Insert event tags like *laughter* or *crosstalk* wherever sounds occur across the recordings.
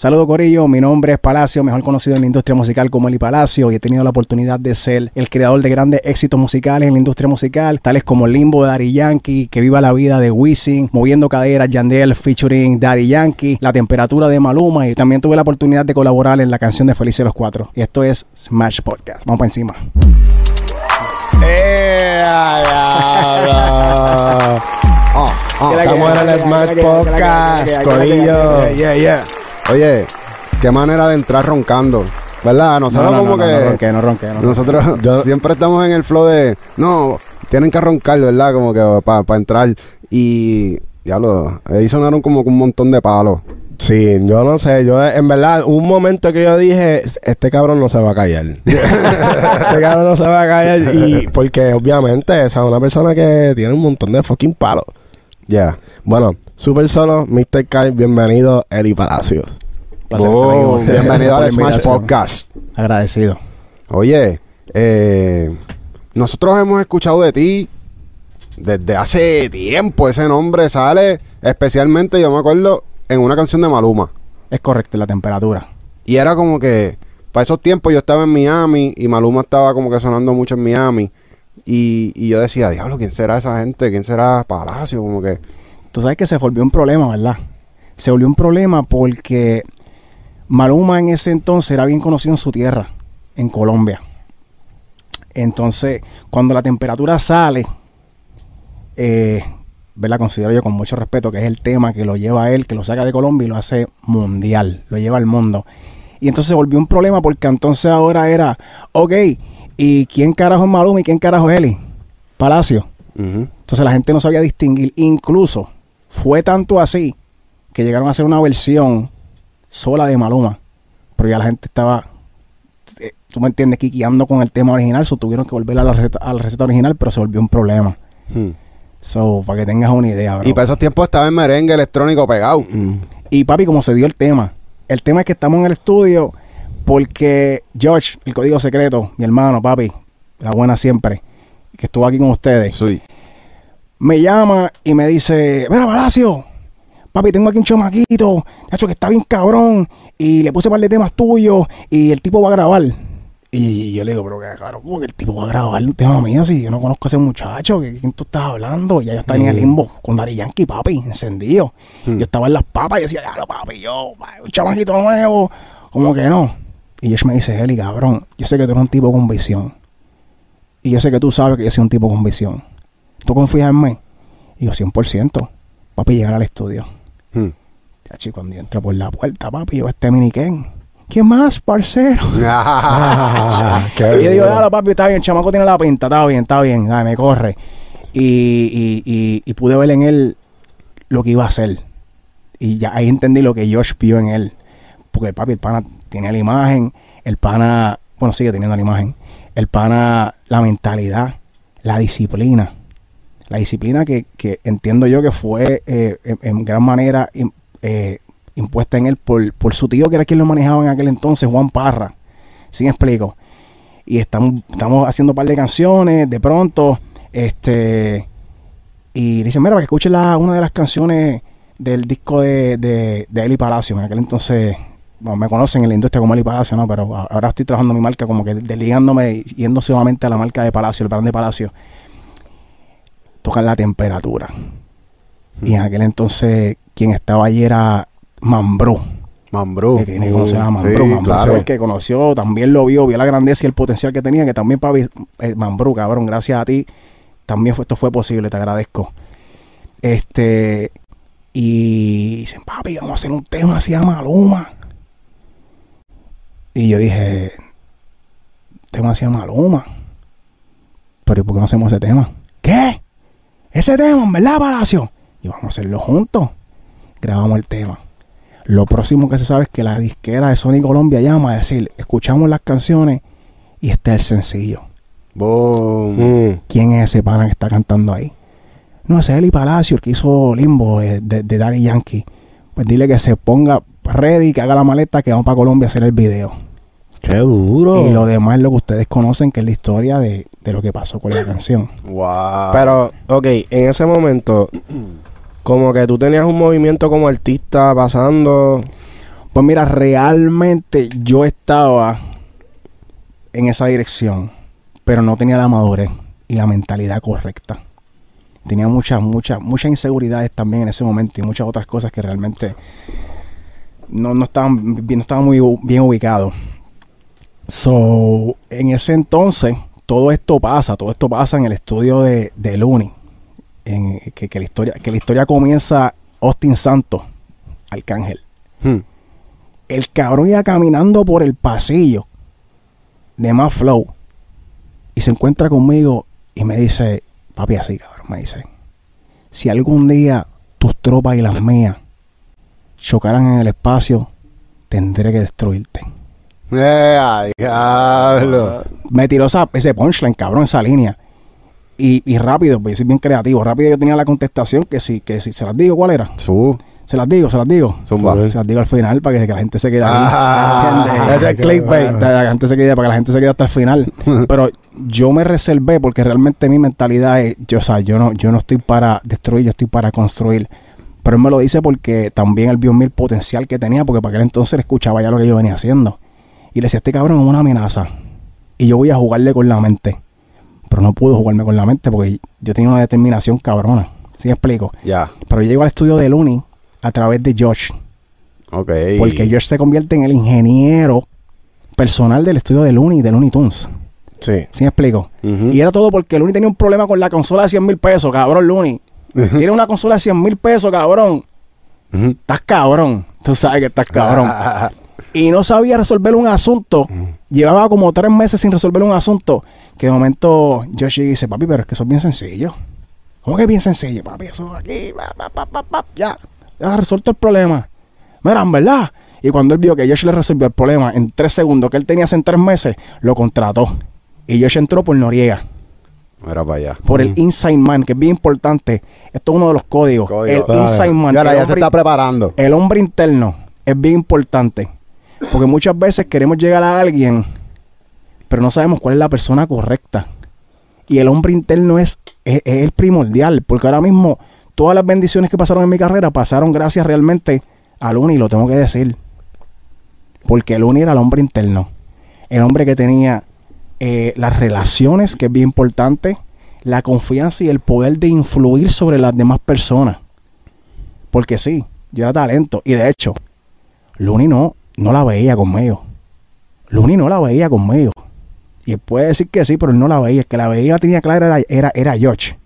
Saludo Corillo, mi nombre es Palacio, mejor conocido en la industria musical como Eli Palacio y he tenido la oportunidad de ser el creador de grandes éxitos musicales en la industria musical, tales como Limbo de Daddy Yankee, Que Viva la Vida de Wisin, Moviendo Caderas, Yandel featuring Daddy Yankee, La Temperatura de Maluma y también tuve la oportunidad de colaborar en la canción de Felices los Cuatro. Y esto es Smash Podcast. Vamos para encima. ¡Eh! Oh, oh, Estamos en el Smash Podcast, Corillo. yeah, yeah. Oye, qué manera de entrar roncando. ¿Verdad? Nosotros No, no, como no, que. no, ronque, no ronque, no nosotros *laughs* Yo- siempre estamos en el flow de. No, tienen que roncar, ¿verdad? Como que para entrar. Y. Ya lo. Ahí sonaron como que un montón de palos. Sí, yo no sé, yo en verdad, un momento que yo dije, este cabrón no se va a callar. *laughs* este cabrón no se va a callar y porque obviamente esa es una persona que tiene un montón de fucking palos. Ya. Bueno, super solo, Mr. Kai, bienvenido, Eli Palacios. Ustedes. Bienvenido al *laughs* Smash. Podcast. Agradecido. Oye, eh, nosotros hemos escuchado de ti desde hace tiempo. Ese nombre sale especialmente, yo me acuerdo, en una canción de Maluma. Es correcto, la temperatura. Y era como que, para esos tiempos yo estaba en Miami y Maluma estaba como que sonando mucho en Miami. Y, y yo decía, diablo, ¿quién será esa gente? ¿Quién será Palacio? Como que, Tú sabes que se volvió un problema, ¿verdad? Se volvió un problema porque Maluma en ese entonces era bien conocido en su tierra, en Colombia. Entonces, cuando la temperatura sale, eh, ¿verdad? Considero yo con mucho respeto que es el tema que lo lleva a él, que lo saca de Colombia y lo hace mundial, lo lleva al mundo. Y entonces se volvió un problema porque entonces ahora era, ok, ¿y quién carajo es Maluma y quién carajo es Eli? Palacio. Entonces la gente no sabía distinguir. Incluso fue tanto así que llegaron a hacer una versión sola de Maluma. Pero ya la gente estaba, eh, tú me entiendes, quiqueando con el tema original. So tuvieron que volver a la receta, a la receta original, pero se volvió un problema. hmm. So, para que tengas una idea, bro. Y para esos tiempos estaba en merengue electrónico pegado. Y papi, como se dio el tema. El tema es que estamos en el estudio porque George, el código secreto, mi hermano, papi, la buena siempre, que estuvo aquí con ustedes. Sí. me llama y me dice, mira, Palacio, papi, tengo aquí un chamaquito, hecho que está bien cabrón, y le puse un par de temas tuyos, y el tipo va a grabar. Y yo le digo, pero qué caro, ¿cómo que el tipo va a grabar un tema mío si yo no conozco a ese muchacho? ¿De quién tú estás hablando? Y ya yo estaba en el Mm. limbo con Dari Yankee, papi, encendido. Mm. Yo estaba en las papas y decía, ya, papi, yo, un chamaquito nuevo, como que no. Y ella me dice, Eli, cabrón, yo sé que tú eres un tipo con visión. Y yo sé que tú sabes que yo soy un tipo con visión. ¿Tú confías en mí? Y yo, 100%. Papi, llegar al estudio. Hmm. Chachi, cuando yo entro por la puerta, papi, yo este miniquén. ¿Quién más, parcero? *laughs* Ah, qué y yo digo, dale, papi, está bien, el chamaco tiene la pinta, está bien, está bien, dale, me corre. Y, y, y, y pude ver en él lo que iba a hacer. Y ya ahí entendí lo que Josh vio en él. Porque, papi, el pana tenía la imagen, el pana, bueno, sigue teniendo la imagen. El pana, la mentalidad, la disciplina. La disciplina que, que entiendo yo que fue eh, en, gran manera eh, impuesta en él por, por su tío, que era quien lo manejaba en aquel entonces, Juan Parra. ¿Sí me explico? Y estamos, estamos haciendo un par de canciones, de pronto, este, y dicen, mira, para que escuches la, una de las canciones del disco de, de, de Eli Palacio. En aquel entonces, bueno, me conocen en la industria como Eli Palacio, ¿no? Pero ahora estoy trabajando mi marca como que desligándome, yendo solamente a la marca de Palacio, el brand de Palacio. Tocan la temperatura. Y en aquel entonces, quien estaba allí era Mambrú. Mambrú. Que tiene que conocer a Mambrú. sí, claro. el que conoció, también lo vio, vio la grandeza y el potencial que tenía, que también, papi, eh, Mambrú, cabrón, gracias a ti, también fue, esto fue posible, te agradezco. Este, y dicen, papi, vamos a hacer un tema así a Maluma. Y yo dije, tema así a Maluma. Pero ¿y por qué no hacemos ese tema? ¿Qué? Ese tema, verdad, Palacio. Y vamos a hacerlo juntos. Grabamos el tema. Lo próximo que se sabe es que la disquera de Sony Colombia llama a decir, escuchamos las canciones y este es el sencillo. Boom. Mm. ¿Quién es ese pana que está cantando ahí? No, ese es Eli Palacio, el que hizo Limbo eh, de, de Daddy Yankee. Pues dile que se ponga ready, que haga la maleta, que vamos para Colombia a hacer el video. Qué duro. Y lo demás es lo que ustedes conocen, que es la historia de, de lo que pasó con la canción. Wow. Pero, ok, en ese momento, *clears throat* como que tú tenías un movimiento como artista pasando. Pues mira, realmente yo estaba en esa dirección, pero no tenía la madurez y la mentalidad correcta. Tenía muchas, muchas, muchas inseguridades también en ese momento y muchas otras cosas que realmente no, no estaban, no estaban muy bien ubicados. So, en ese entonces, todo esto pasa, todo esto pasa en el estudio de, de Looney. En, que, que la historia, que la historia comienza Austin Santos, Arcángel. Hmm. El cabrón iba caminando por el pasillo de más flow y se encuentra conmigo y me dice, papi, así cabrón, me dice, si algún día tus tropas y las mías chocaran en el espacio, tendré que destruirte. Eh, ay, diablo. Me tiró esa- ese punchline, cabrón, esa línea. Y, y rápido, pues soy bien creativo. Rápido yo tenía la contestación que si, que si se las digo, ¿cuál era? Su, Se las digo, se las digo. zumba. Se las digo al final para que, que la gente se quede ahí. Ah, es clickbait. Para que la gente se quede, para que la gente se quede hasta el final. *laughs* Pero yo me reservé porque realmente mi mentalidad es, yo, o sea, yo no, yo no estoy para destruir, yo estoy para construir. Pero él me lo dice porque también él vio el potencial que tenía, porque para aquel entonces escuchaba ya lo que yo venía haciendo. Y le decía, este cabrón es una amenaza. Y yo voy a jugarle con la mente. Pero no pude jugarme con la mente porque yo tenía una determinación cabrona. ¿Sí me explico? Ya, Pero yo llego al estudio de Looney a través de Josh. ok. Porque Josh se convierte en el ingeniero personal del estudio de Looney, de Looney Tunes. Sí. ¿Sí me explico? Y era todo porque Looney tenía un problema con la consola de 100 mil pesos, cabrón, Looney. Tiene una consola de 100 mil pesos, cabrón. Estás cabrón. Tú sabes que estás cabrón. *laughs* y no sabía resolver un asunto. Llevaba como tres meses sin resolver un asunto. Que de momento Josh dice, papi, pero es que eso es bien sencillo. ¿Cómo que es bien sencillo, papi? Eso aquí, pa, ya. Ya resuelto el problema. Mira, en verdad. Y cuando él vio que Josh le resolvió el problema en tres segundos que él tenía hace en tres meses, lo contrató. Y Josh entró por Noriega, Mira para allá. por el Inside Man, que es bien importante. Esto es uno de los códigos. Código. El. Inside Man. Ahora ya se está preparando. el hombre interno es bien importante. Porque muchas veces queremos llegar a alguien, pero no sabemos cuál es la persona correcta. Y el hombre interno es, es, el primordial. Porque ahora mismo todas las bendiciones que pasaron en mi carrera pasaron gracias realmente al Uni, lo tengo que decir. Porque el Uni era el hombre interno. El hombre que tenía eh, las relaciones, que es bien importante, la confianza y el poder de influir sobre las demás personas. Porque sí, yo era talento. Y de hecho, Luni no, no la veía conmigo. Luni no la veía conmigo. Y él puede decir que sí, pero él no la veía. El que la veía la tenía clara era, era, era George.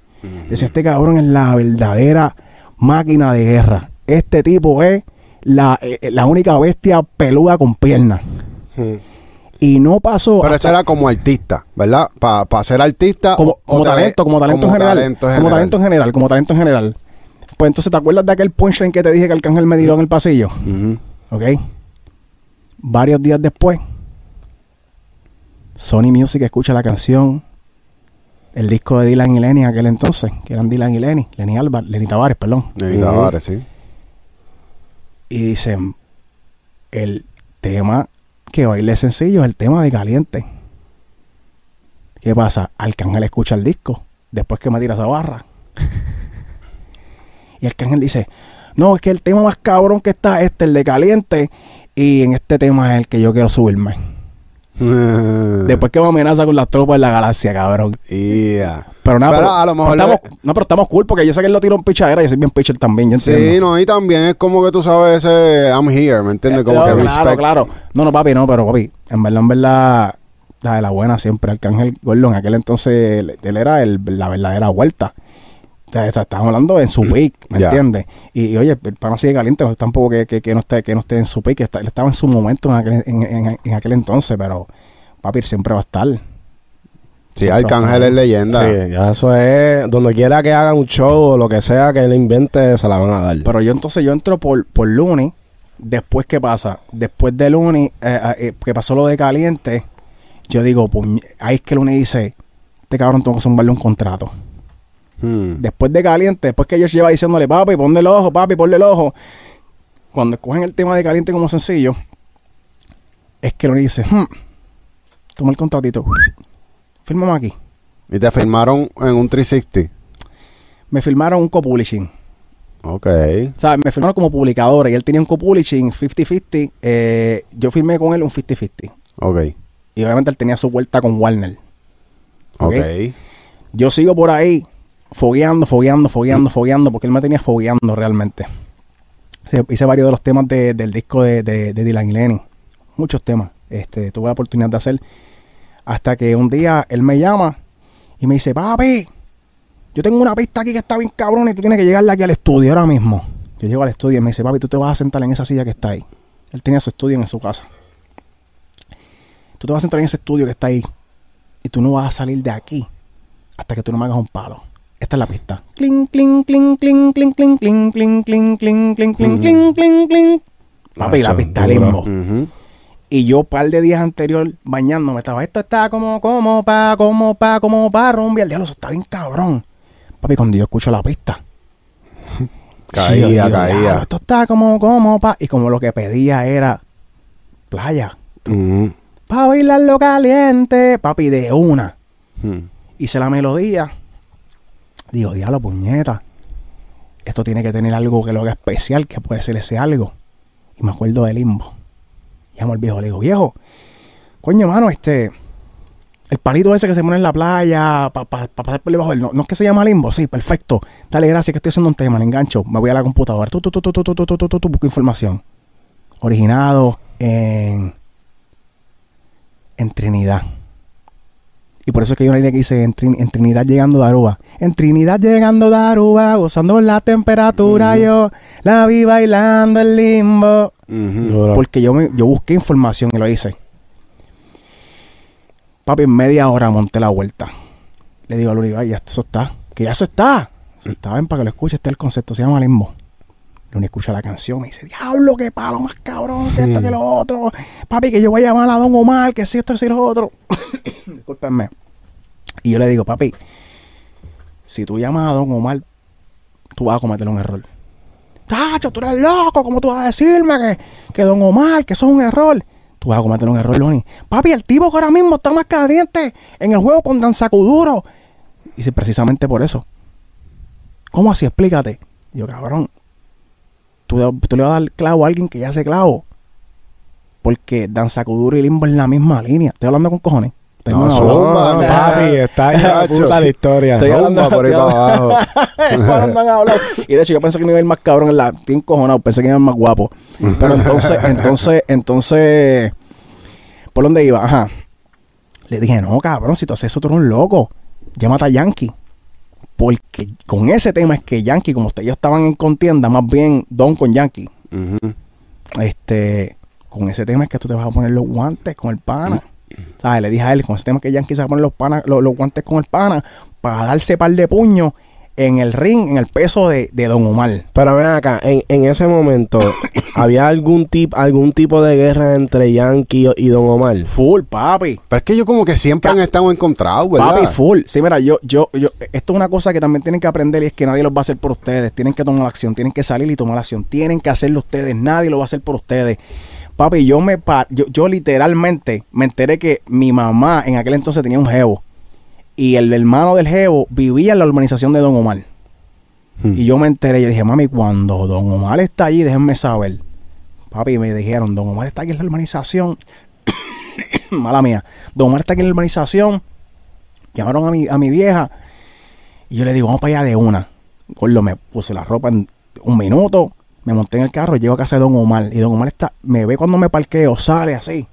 Decía, este cabrón es la verdadera máquina de guerra. Este tipo es la, eh, la única bestia peluda con piernas. Y no pasó Pero hasta- eso era como artista, ¿verdad? Para ser artista. como, o- talento, como talento en general. talento Como talento en general, como talento en general. Pues entonces, ¿te acuerdas de aquel punchline que te dije que Arcángel me tiró en el pasillo? ¿Ok? Varios días después, Sony Music escucha la canción, el disco de Dylan y Lenny en aquel entonces, que eran Dylan y Lenny, Lenny Álvarez, Lenny Tavares, perdón. Lenny. Tavares, sí. Y dicen, el tema que baile sencillo es el tema de Caliente. ¿Qué pasa? Arcángel escucha el disco después que me tira esa barra. *laughs* y Arcángel dice, no, es que el tema más cabrón que está es este, el de Caliente, y en este tema es el que yo quiero subirme. *laughs* Después que me amenaza con las tropas de la galaxia, cabrón. Yeah. Pero nada, Pero pero, a lo mejor pero le- estamos, no, pero estamos cool porque yo sé que él lo tiró en pichadera y yo soy bien pitcher también, yo Sí, entiendo. no, y también es como que tú sabes ese I'm here, ¿me entiendes? Como Eh, que claro, respect. claro. No, no, papi, no, pero papi, en verdad, en verdad, la de la buena siempre. Arcángel Gordon, en aquel entonces, él, él era el- la verdadera vuelta. O sea, está- estamos hablando en su peak, ¿me Ya. entiendes? Y, y, oye, el pana sigue caliente, no tampoco que, que, que no esté, que no esté en su peak, está- él estaba en su momento en aquel, en, en- en aquel entonces, pero papi, siempre va a estar. Sí, Arcángel es leyenda. Sí, ya eso es. Donde quiera que hagan un show o lo que sea que él invente, se la van a dar. Pero yo entonces yo entro por, por Looney. Después, ¿qué pasa? Después de Looney, eh, eh, que pasó lo de caliente, yo digo, puñ- ahí es que Looney dice, este cabrón tengo que zumbarle un contrato. Hmm. Después de caliente, después que ellos lleva diciéndole, papi, ponle el ojo, papi, ponle el ojo. Cuando escogen el tema de caliente como sencillo, es que Looney dice, hmm, toma el contratito, fírmame aquí. Y te firmaron en un 360. Me firmaron un co-publishing. Ok. O sea, me firmaron como publicador y él tenía un co-publishing 50-50. eh, yo firmé con él un 50-50. Ok. Y obviamente él tenía su vuelta con Warner. Ok. Ok. Yo sigo por ahí fogueando, fogueando, fogueando, fogueando, porque él me tenía fogueando realmente. Hice varios de los temas de- del disco de, de, Dylan y Lenny. Muchos temas. Este, tuve la oportunidad de hacer. Hasta que un día él me llama y me dice, papi, yo tengo una pista aquí que está bien cabrón y tú tienes que llegarle aquí al estudio ahora mismo. Yo llego al estudio y me dice, papi, tú te vas a sentar en esa silla que está ahí. Él tenía su estudio en su casa. Tú te vas a sentar en ese estudio que está ahí y tú no vas a salir de aquí hasta que tú no me hagas un palo. Esta es la pista. Cling, cling, cling, cling, cling, cling, cling, cling, cling, cling, cling, cling, cling, cling, cling. Papi, la pista limbo. Y yo, par de días anterior, bañándome, estaba, esto está como, como, pa, como, pa, como, pa, rumbi. El diablo, eso está bien cabrón. Papi, cuando yo escucho la pista. Caía, caía. "Diablo, Esto está como, como, pa. Y como lo que pedía era playa. Ujú. Pa' bailarlo caliente. Papi, de una. Hmm. hice la melodía digo, diablo, puñeta. Esto tiene que tener algo que lo haga especial, que puede ser ese algo. Y me acuerdo de Limbo. Llamo al viejo, le digo, viejo, coño, mano, este. El palito ese que se pone en la playa para pa, pasar por debajo del. No, no es que se llama limbo, sí, perfecto. Dale gracias que estoy haciendo un tema, le engancho. Me voy a la computadora. Tú, tú, tú, tú, tú, tú, tú, tú, busco información. Originado en. En Trinidad. Y por eso es que hay una línea que dice en, Trin- en Trinidad llegando de Aruba. En Trinidad llegando de Aruba, gozando la temperatura, yo la vi bailando el limbo. Porque yo, me, yo busqué información y lo hice. Papi, en media hora monté la vuelta. Le digo a Luri, "Ay, ya eso está. Que ya eso está. Eso está, ven para que lo escuche. Este es el concepto, se llama limbo. Luni escucha la canción y dice, diablo, qué palo más cabrón que esto que lo otro. Papi, que yo voy a llamar a Don Omar, que si esto, si lo otro. *coughs* Discúlpenme. Y yo le digo, papi, si tú llamas a Don Omar, tú vas a cometer un error. Tacho, tú eres loco, ¿cómo tú vas a decirme que, que Don Omar, que eso es un error? Tú vas a cometer un error, Loni. Papi, el tipo que ahora mismo está más caliente en el juego con Dan Sacuduro. Y dice, precisamente por eso. ¿Cómo así? Explícate. Yo, cabrón, tú, tú le vas a dar clavo a alguien que ya hace clavo. Porque Dan Sacuduro y Limbo en la misma línea. Estoy hablando con cojones. Estoy No, zumba, No, papi, está en la Chacho, puta la historia. Estoy hablando- por ahí para abajo. *laughs* Y de hecho, yo pensé que me iba a ir más cabrón en la. Estoy encojonado, pensé que me iba a ir más guapo. Pero entonces, *laughs* entonces, entonces. ¿Por dónde iba? Ajá. Le dije, no, cabrón, si tú haces eso, tú eres un loco. Llámate a Yankee. Porque con ese tema es que Yankee, como ustedes estaban en contienda, más bien Don con Yankee. Este. Con ese tema es que tú te vas a poner los guantes con el pana. ¿Sabes? Le dije a él, con ese tema es que Yankee se va a poner los, pana, los, los guantes con el pana para darse par de puños en el ring, en el peso de, de Don Omar. Pero ven acá, en, en ese momento, *coughs* ¿había algún, tip, algún tipo de guerra entre Yankee y Don Omar? Full, papi. Pero es que ellos como que siempre han estado encontrados, ¿verdad? Papi, full. Sí, mira, yo, yo, yo, esto es una cosa que también tienen que aprender y es que nadie los va a hacer por ustedes. Tienen que tomar acción, tienen que salir y tomar acción. Tienen que hacerlo ustedes, nadie lo va a hacer por ustedes. Papi, yo me pa- yo, yo literalmente me enteré que mi mamá en aquel entonces tenía un jevo. Y el hermano del jevo vivía en la urbanización de Don Omar. Hmm. Y yo me enteré, yo dije, mami, cuando Don Omar está allí, déjenme saber. Papi, me dijeron, Don Omar está aquí en la urbanización. *coughs* Mala mía. Don Omar está aquí en la urbanización. Llamaron a mi, a mi vieja. Y yo le digo, vamos para allá de una. Gordo, me puse la ropa en un minuto. Me monté en el carro, llego a casa de Don Omar. Y Don Omar está, me ve cuando me parqueo, sale así.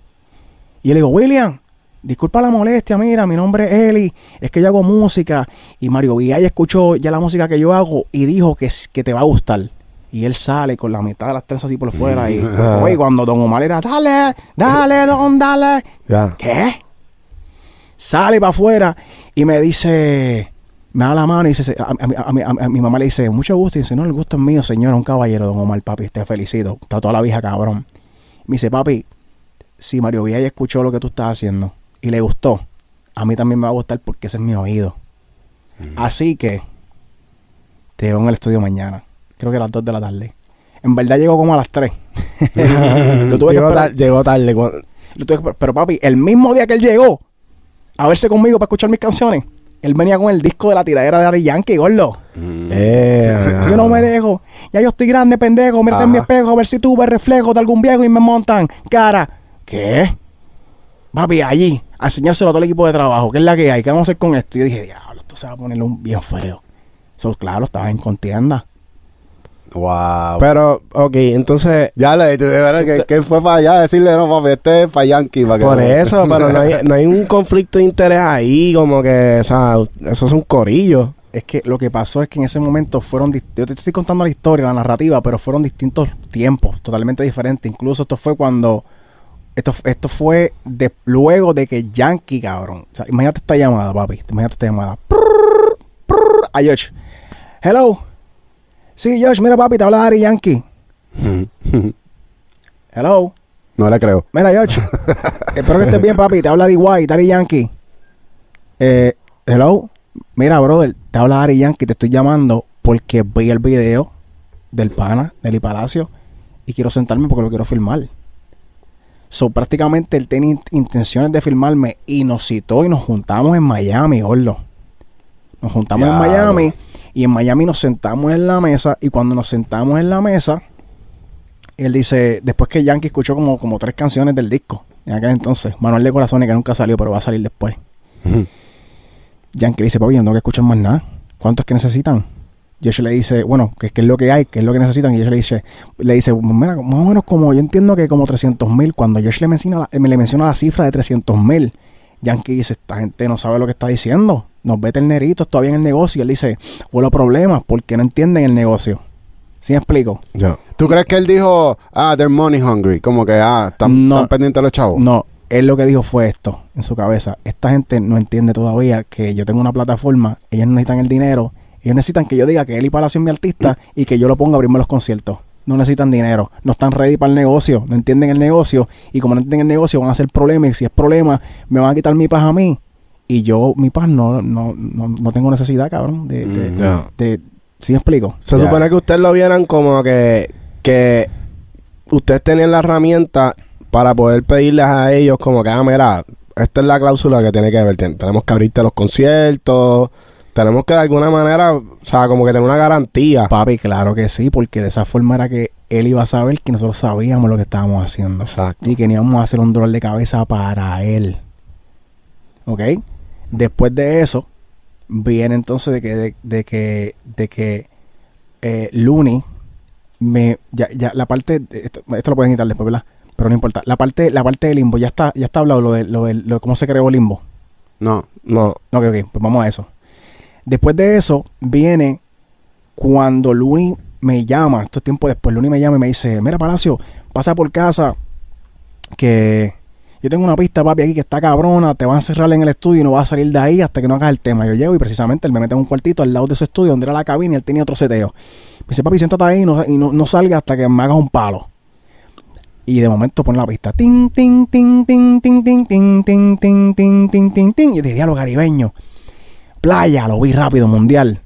Y yo le digo, William, disculpa la molestia, mira, mi nombre es Eli, es que yo hago música. Y Mario Villay escuchó ya la música que yo hago y dijo que, que te va a gustar. Y él sale con la mitad de las trenzas así por fuera. Y, *laughs* Ah. oye, cuando Don Omar era, dale, dale, Don, dale. ¿Qué? Sale para afuera y me dice, me da la mano y dice, a, a- a- a mi- a- a mi mamá le dice, mucho gusto. Y dice, no, el gusto es mío, señor, un caballero, don Omar, papi, te felicito. Trató a la vieja cabrón. Me dice, papi, si Mario Villay escuchó lo que tú estás haciendo y le gustó, a mí también me va a gustar porque ese es mi oído. Así que te veo en el estudio mañana. Creo que a las 2 de la tarde. En verdad llegó como a las 3. *laughs* Lo tuve que llegó, esperar. tar- llegó tarde. cu- Lo tuve que- pero papi, el mismo día que él llegó a verse conmigo para escuchar mis canciones, Él venía con el disco de la tiradera de Ari Yankee, gordo. Mm. Eh, *laughs* Yo no me dejo. Ya yo estoy grande, pendejo. Mírate en mi espejo a ver si tuve reflejo de algún viejo y me montan. Cara. ¿Qué? Papi, allí, a enseñárselo a todo el equipo de trabajo. ¿Qué es la que hay? ¿Qué vamos a hacer con esto? Y yo dije, diablo, esto se va a poner un bien feo. Eso, claro, estaba en contienda. Wow. Pero, ok, entonces, ya le verdad que, que él fue para allá a decirle, no, papi, este es para Yankee. Para que por no- eso, pero no hay, *laughs* no hay un conflicto de interés ahí, como que, o sea, eso es un corillo. Es que lo que pasó es que en ese momento fueron... Yo te estoy contando la historia, la narrativa, pero fueron distintos tiempos, totalmente diferentes. Incluso esto fue cuando... Esto, esto fue de, luego de que Yankee, cabrón. O sea, imagínate esta llamada, papi. Imagínate esta llamada. Prrr, prrr, a Josh. Hello. Sí, Josh, mira, papi, te habla Ari Yankee. *laughs* Hello. no le creo. Mira, Josh. *laughs* espero que estés bien, papi. Te habla D.Y., Dari Yankee. Eh, hello. Mira, brother, te habla Dari Yankee. Te estoy llamando porque vi el video del pana, del Palacio, y quiero sentarme porque lo quiero filmar. So, prácticamente él tenía int- intenciones de filmarme y nos citó y nos juntamos en Miami, gordo. Nos juntamos en. Miami y en Miami nos sentamos en la mesa y cuando nos sentamos en la mesa, él dice, después que Yankee escuchó como, como tres canciones del disco, en aquel entonces, Manuel de Corazones, que nunca salió, pero va a salir después. Yankee le dice, papi, yo no tengo que escuchar más nada. ¿Cuántos que necesitan? Josh le dice, bueno, ¿qué, qué es lo que hay? ¿Qué es lo que necesitan? Y Josh le dice, le dice, mira, más o menos como, yo entiendo que como 300 mil. Cuando Josh le menciona, le menciona la cifra de 300 mil, Yankee dice, esta gente no sabe lo que está diciendo. Nos ve terneritos todavía en el negocio. Y él dice, hubo problemas porque no entienden el negocio. ¿Sí me explico? Yo. ¿Tú crees que él dijo, ah, they're money hungry? Como que, ah, están, No. están pendientes los chavos. No, él lo que dijo fue esto en su cabeza. Esta gente no entiende todavía que yo tengo una plataforma, ellos no necesitan el dinero, ellos necesitan que yo diga que Eli Palacio es mi artista y que yo lo ponga a abrirme los conciertos. No necesitan dinero, no están ready para el negocio, no entienden el negocio y como no entienden el negocio van a hacer problemas y si es problema me van a quitar mi paz a mí y yo mi paz no no, no, no tengo necesidad, cabrón, de, de, Mm, de- ¿sí me explico? Se supone que ustedes lo vieran como que, que ustedes tenían la herramienta para poder pedirles a ellos como que, ah, mira, esta es la cláusula que tiene que ver. Ten- tenemos que abrirte los conciertos, tenemos que de alguna manera, o sea, como que tener una garantía. Papi, claro que sí, porque de esa forma era que él iba a saber que nosotros sabíamos lo que estábamos haciendo. Exacto. y que no íbamos a hacer un dolor de cabeza para él. ¿Ok? Después de eso, viene entonces de que, de, de que, de que eh, Looney me, ya, ya la parte, esto lo pueden quitar después, ¿verdad? Pero no importa. La parte, la parte de Limbo, ya está, ya está hablado lo de, lo de, lo de cómo se creó Limbo. No. No, Ok, ok, pues vamos a eso. Después de eso, viene cuando Luni me llama, esto es tiempo después, Luni me llama y me dice, mira Palacio, pasa por casa, que yo tengo una pista, papi, aquí que está cabrona, te van a cerrar en el estudio y no vas a salir de ahí hasta que no hagas el tema. Yo llego y precisamente él me mete en un cuartito al lado de su estudio donde era la cabina y él tenía otro seteo. Me dice, papi, siéntate ahí y no, y no, salgas hasta que me hagas un palo. Y de momento pone la pista. Ting, ting, ting, ting, ting, ting, ting, ting, ting, ting, ting, ting. Y yo dije, diablo caribeño. Playa, lo vi rápido, mundial.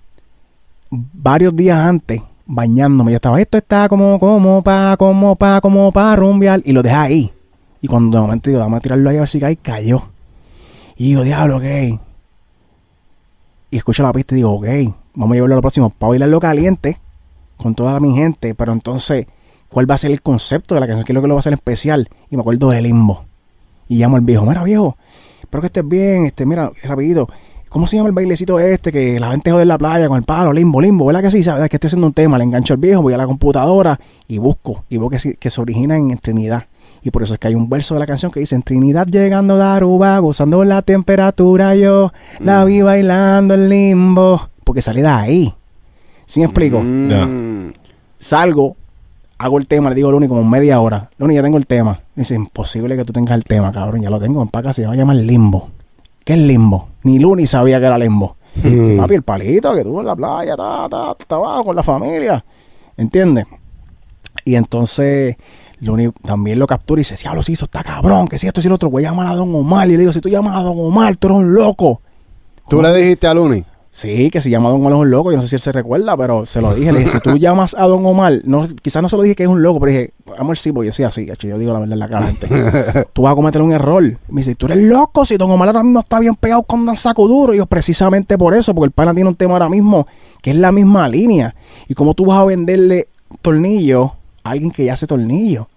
Varios días antes, bañándome, yo estaba, esto está como, como, pa, como, pa, como, pa, rumbear. Y lo dejé ahí. Y cuando de momento digo, vamos a tirarlo ahí a ver si cae, cayó. Y digo, diablo, ok. Y escucho la pista y digo, ok, vamos a llevarlo a lo próximo para bailarlo caliente con toda mi gente. Pero entonces, ¿cuál va a ser el concepto de la canción? ¿Qué es lo que lo va a hacer especial? Y me acuerdo de Limbo. Y llamo al viejo, mira viejo, espero que estés bien, este, mira, rapidito. ¿Cómo se llama el bailecito este que la gente jode en la playa con el palo, limbo, limbo? ¿Verdad que sí? ¿Sabes que estoy haciendo un tema? Le engancho al viejo, voy a la computadora y busco. Y veo que, sí- que se origina en, Trinidad. Y por eso es que hay un verso de la canción que dice, en Trinidad llegando de Aruba, gozando la temperatura, yo la vi bailando en limbo. Porque salí de ahí. ¿Sí me explico? Mm. salgo, hago el tema, le digo a Luni como media hora. Luni, ya tengo el tema. Me dice, imposible que tú tengas el tema, cabrón. Ya lo tengo, acá, se va a llamar Limbo. ¿Qué es Limbo? Ni Luni sabía que era Limbo. Mm. Papi, el palito que tuvo en la playa, ta, ta, ta, abajo con la familia. ¿Entiendes? Y entonces Luni también lo captura y dice, diablo, sí, eso está cabrón, que si esto si lo otro, voy a llamar a Don Omar. Y le digo, si tú llamas a Don Omar, tú eres un loco. ¿Tú ¿Cómo le dijiste a Luni? Sí, que se llama Don Omar es un loco. Yo no sé si él se recuerda, pero se lo dije. Le dije, si tú *laughs* llamas a Don Omar, no, quizás no se lo dije que es un loco, pero dije, amor, sí, porque yo soy así, yo digo la verdad en la cara. gente. *laughs* tú vas a cometer un error. Me dice, tú eres loco si Don Omar ahora mismo está bien pegado con Dan Saco Duro. Y yo, precisamente por eso, porque el pana tiene un tema ahora mismo que es la misma línea. Y cómo tú vas a venderle tornillo a alguien que ya hace tornillo.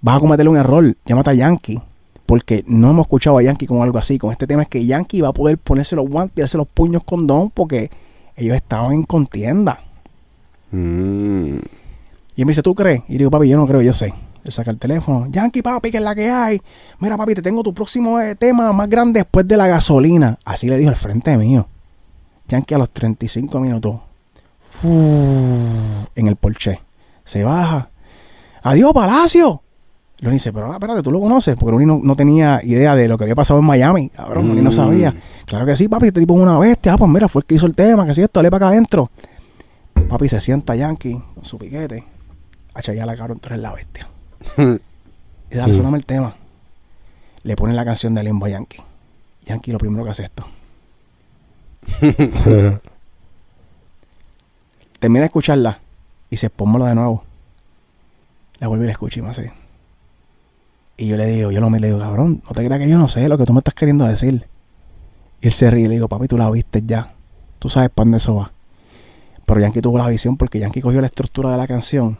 Vas a cometer un error. Llámate a Yankee. Porque no hemos escuchado a Yankee con algo así. Con este tema es que Yankee va a poder ponerse los guantes y darse los puños con Don porque ellos estaban en contienda. Mm. Y él me dice, ¿tú crees? Y digo, papi, yo no creo, yo sé. Él saca el teléfono. Yankee, papi, que es la que hay. Mira, papi, te tengo tu próximo eh, tema más grande después de la gasolina. Así le dijo al frente mío. Yankee a los 35 minutos. en el Porsche. Se baja. Adiós, Palacio. Loni dice, pero ah, espérate, tú lo conoces. Porque Loni no, no tenía idea de lo que había pasado en Miami. Cabrón, Loni no Mm. sabía. Claro que sí, papi, este tipo es una bestia. Ah, pues mira, fue el que hizo el tema, que si esto, dale para acá adentro. Papi se sienta Yankee con su piquete. Ya la cabrón, tú eres la bestia. *laughs* Y dale, Mm. soname el tema. Le ponen la canción de Limbo a Yankee. Yankee lo primero que hace es esto. *laughs* Termina de escucharla y se pónmelo de nuevo. La vuelve y la escucha y me hace. Y yo le digo, yo lo me le digo, cabrón, no te creas que yo no sé lo que tú me estás queriendo decir. Y él se ríe y le digo, papi, tú la viste ya. Tú sabes para dónde eso va. Pero Yankee tuvo la visión porque Yankee cogió la estructura de la canción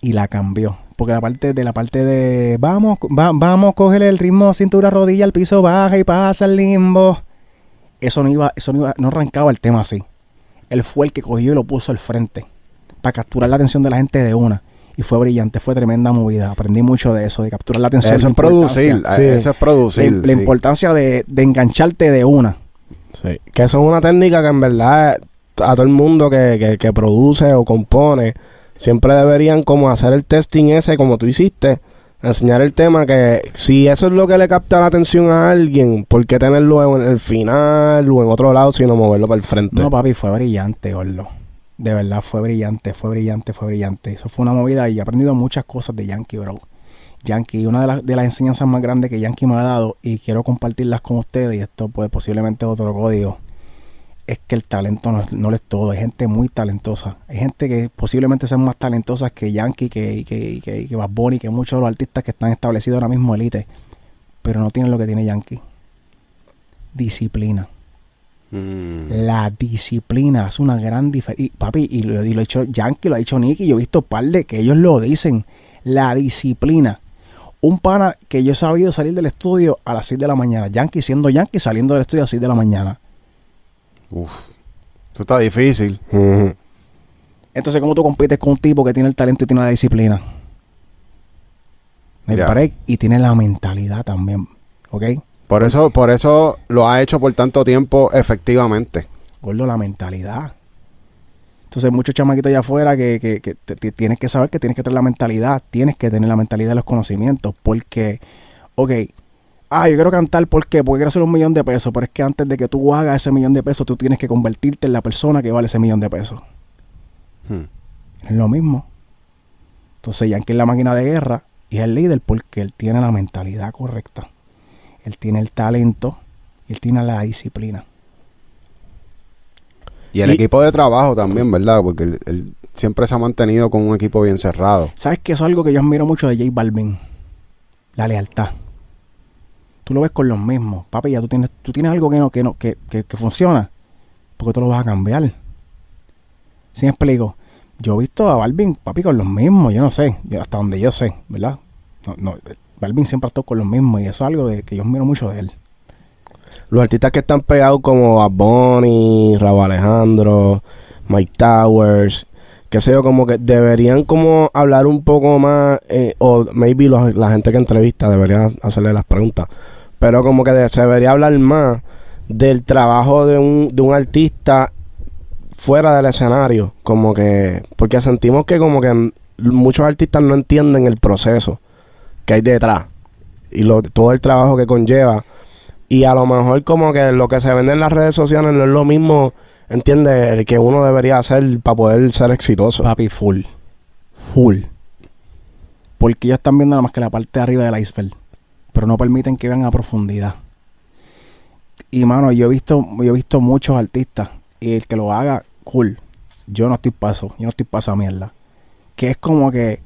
y la cambió. Porque la parte de la parte de vamos, va- vamos, coger el ritmo, cintura, rodilla, el piso baja y pasa el limbo. Eso no iba, eso no iba, no arrancaba el tema así. Él fue el que cogió y lo puso al frente para capturar la atención de la gente de una. Y fue brillante, fue tremenda movida. Aprendí mucho de eso, de capturar la atención. Eso es producir. Sí. Eso es producir. La, la sí. importancia de, de engancharte de una. Sí, que eso es una técnica que en verdad a todo el mundo que, que, que produce o compone siempre deberían como hacer el testing ese como tú hiciste, enseñar el tema que si eso es lo que le capta la atención a alguien, ¿por qué tenerlo en el final o en otro lado sino moverlo para el frente? No, papi, fue brillante, Gordo. De verdad, fue brillante, fue brillante, fue brillante. Eso fue una movida y he aprendido muchas cosas de Yankee, bro. Yankee, una de, las- enseñanzas más grandes que Yankee me ha dado y quiero compartirlas con ustedes, y esto pues posiblemente es otro código, es que el talento no, no es todo. Hay gente muy talentosa. Hay gente que posiblemente sean más talentosas que Yankee, que, que, que, que Bad Bunny, que muchos de los artistas que están establecidos ahora mismo elite, pero no tienen lo que tiene Yankee. Disciplina. Mm. La disciplina hace una gran diferencia. Papi, y lo, y lo ha dicho Yankee, lo ha dicho Nicky, yo he visto par de que ellos lo dicen. La disciplina. Un pana que yo he sabido salir del estudio a las 6 de la mañana. Yankee siendo Yankee saliendo del estudio a las 6 de la mañana. Uf. Eso está difícil. Entonces, ¿cómo tú compites con un tipo que tiene el talento y tiene la disciplina? Ya. break y tiene la mentalidad también. ¿Ok? Por eso, por eso lo ha hecho por tanto tiempo efectivamente. Gordo, la mentalidad. Entonces, muchos chamaquitos allá afuera que, que, que te- te- tienes que saber que tienes que tener la mentalidad, tienes que tener la mentalidad de los conocimientos, porque, ok, ah, yo quiero cantar, ¿por qué? Porque quiero hacer un millón de pesos, pero es que antes de que tú hagas ese millón de pesos, tú tienes que convertirte en la persona que vale ese millón de pesos. Hmm. Es lo mismo. Entonces, Yankee es la máquina de guerra y es el líder porque él tiene la mentalidad correcta. Él tiene el talento y él tiene la disciplina. Y el Y- equipo de trabajo también, ¿verdad? Porque él, él siempre se ha mantenido con un equipo bien cerrado. ¿Sabes que Eso es algo que yo admiro mucho de J Balvin. La lealtad. Tú lo ves con los mismos. Papi, ya tú tienes, tú tienes algo que no, que no, que, que, que funciona. Porque tú lo vas a cambiar. ¿Sí me explico? Yo he visto a Balvin, papi, con los mismos, yo no sé, yo- hasta donde yo sé, ¿verdad? No, no, Balvin siempre ha estado con los mismos y eso es algo de que yo admiro mucho de él. Los artistas que están pegados como Bad Bunny, Rabo Alejandro, Mike Towers, qué sé yo, como que deberían como hablar un poco más, eh, o maybe los- la gente que entrevista debería hacerle las preguntas, pero como que se debería hablar más del trabajo de un, de un artista fuera del escenario, como que, porque sentimos que como que muchos artistas no entienden el proceso que hay detrás y lo, todo el trabajo que conlleva. Y a lo mejor como que lo que se vende en las redes sociales no es lo mismo, entiende, que uno debería hacer para poder ser exitoso. Papi, full. Full. Porque ellos están viendo nada más que la parte de arriba del iceberg. Pero no permiten que vean a profundidad. Y mano, yo he visto, yo he visto muchos artistas y el que lo haga, cool. Yo no estoy paso, yo no estoy paso a mierda. Que es como que,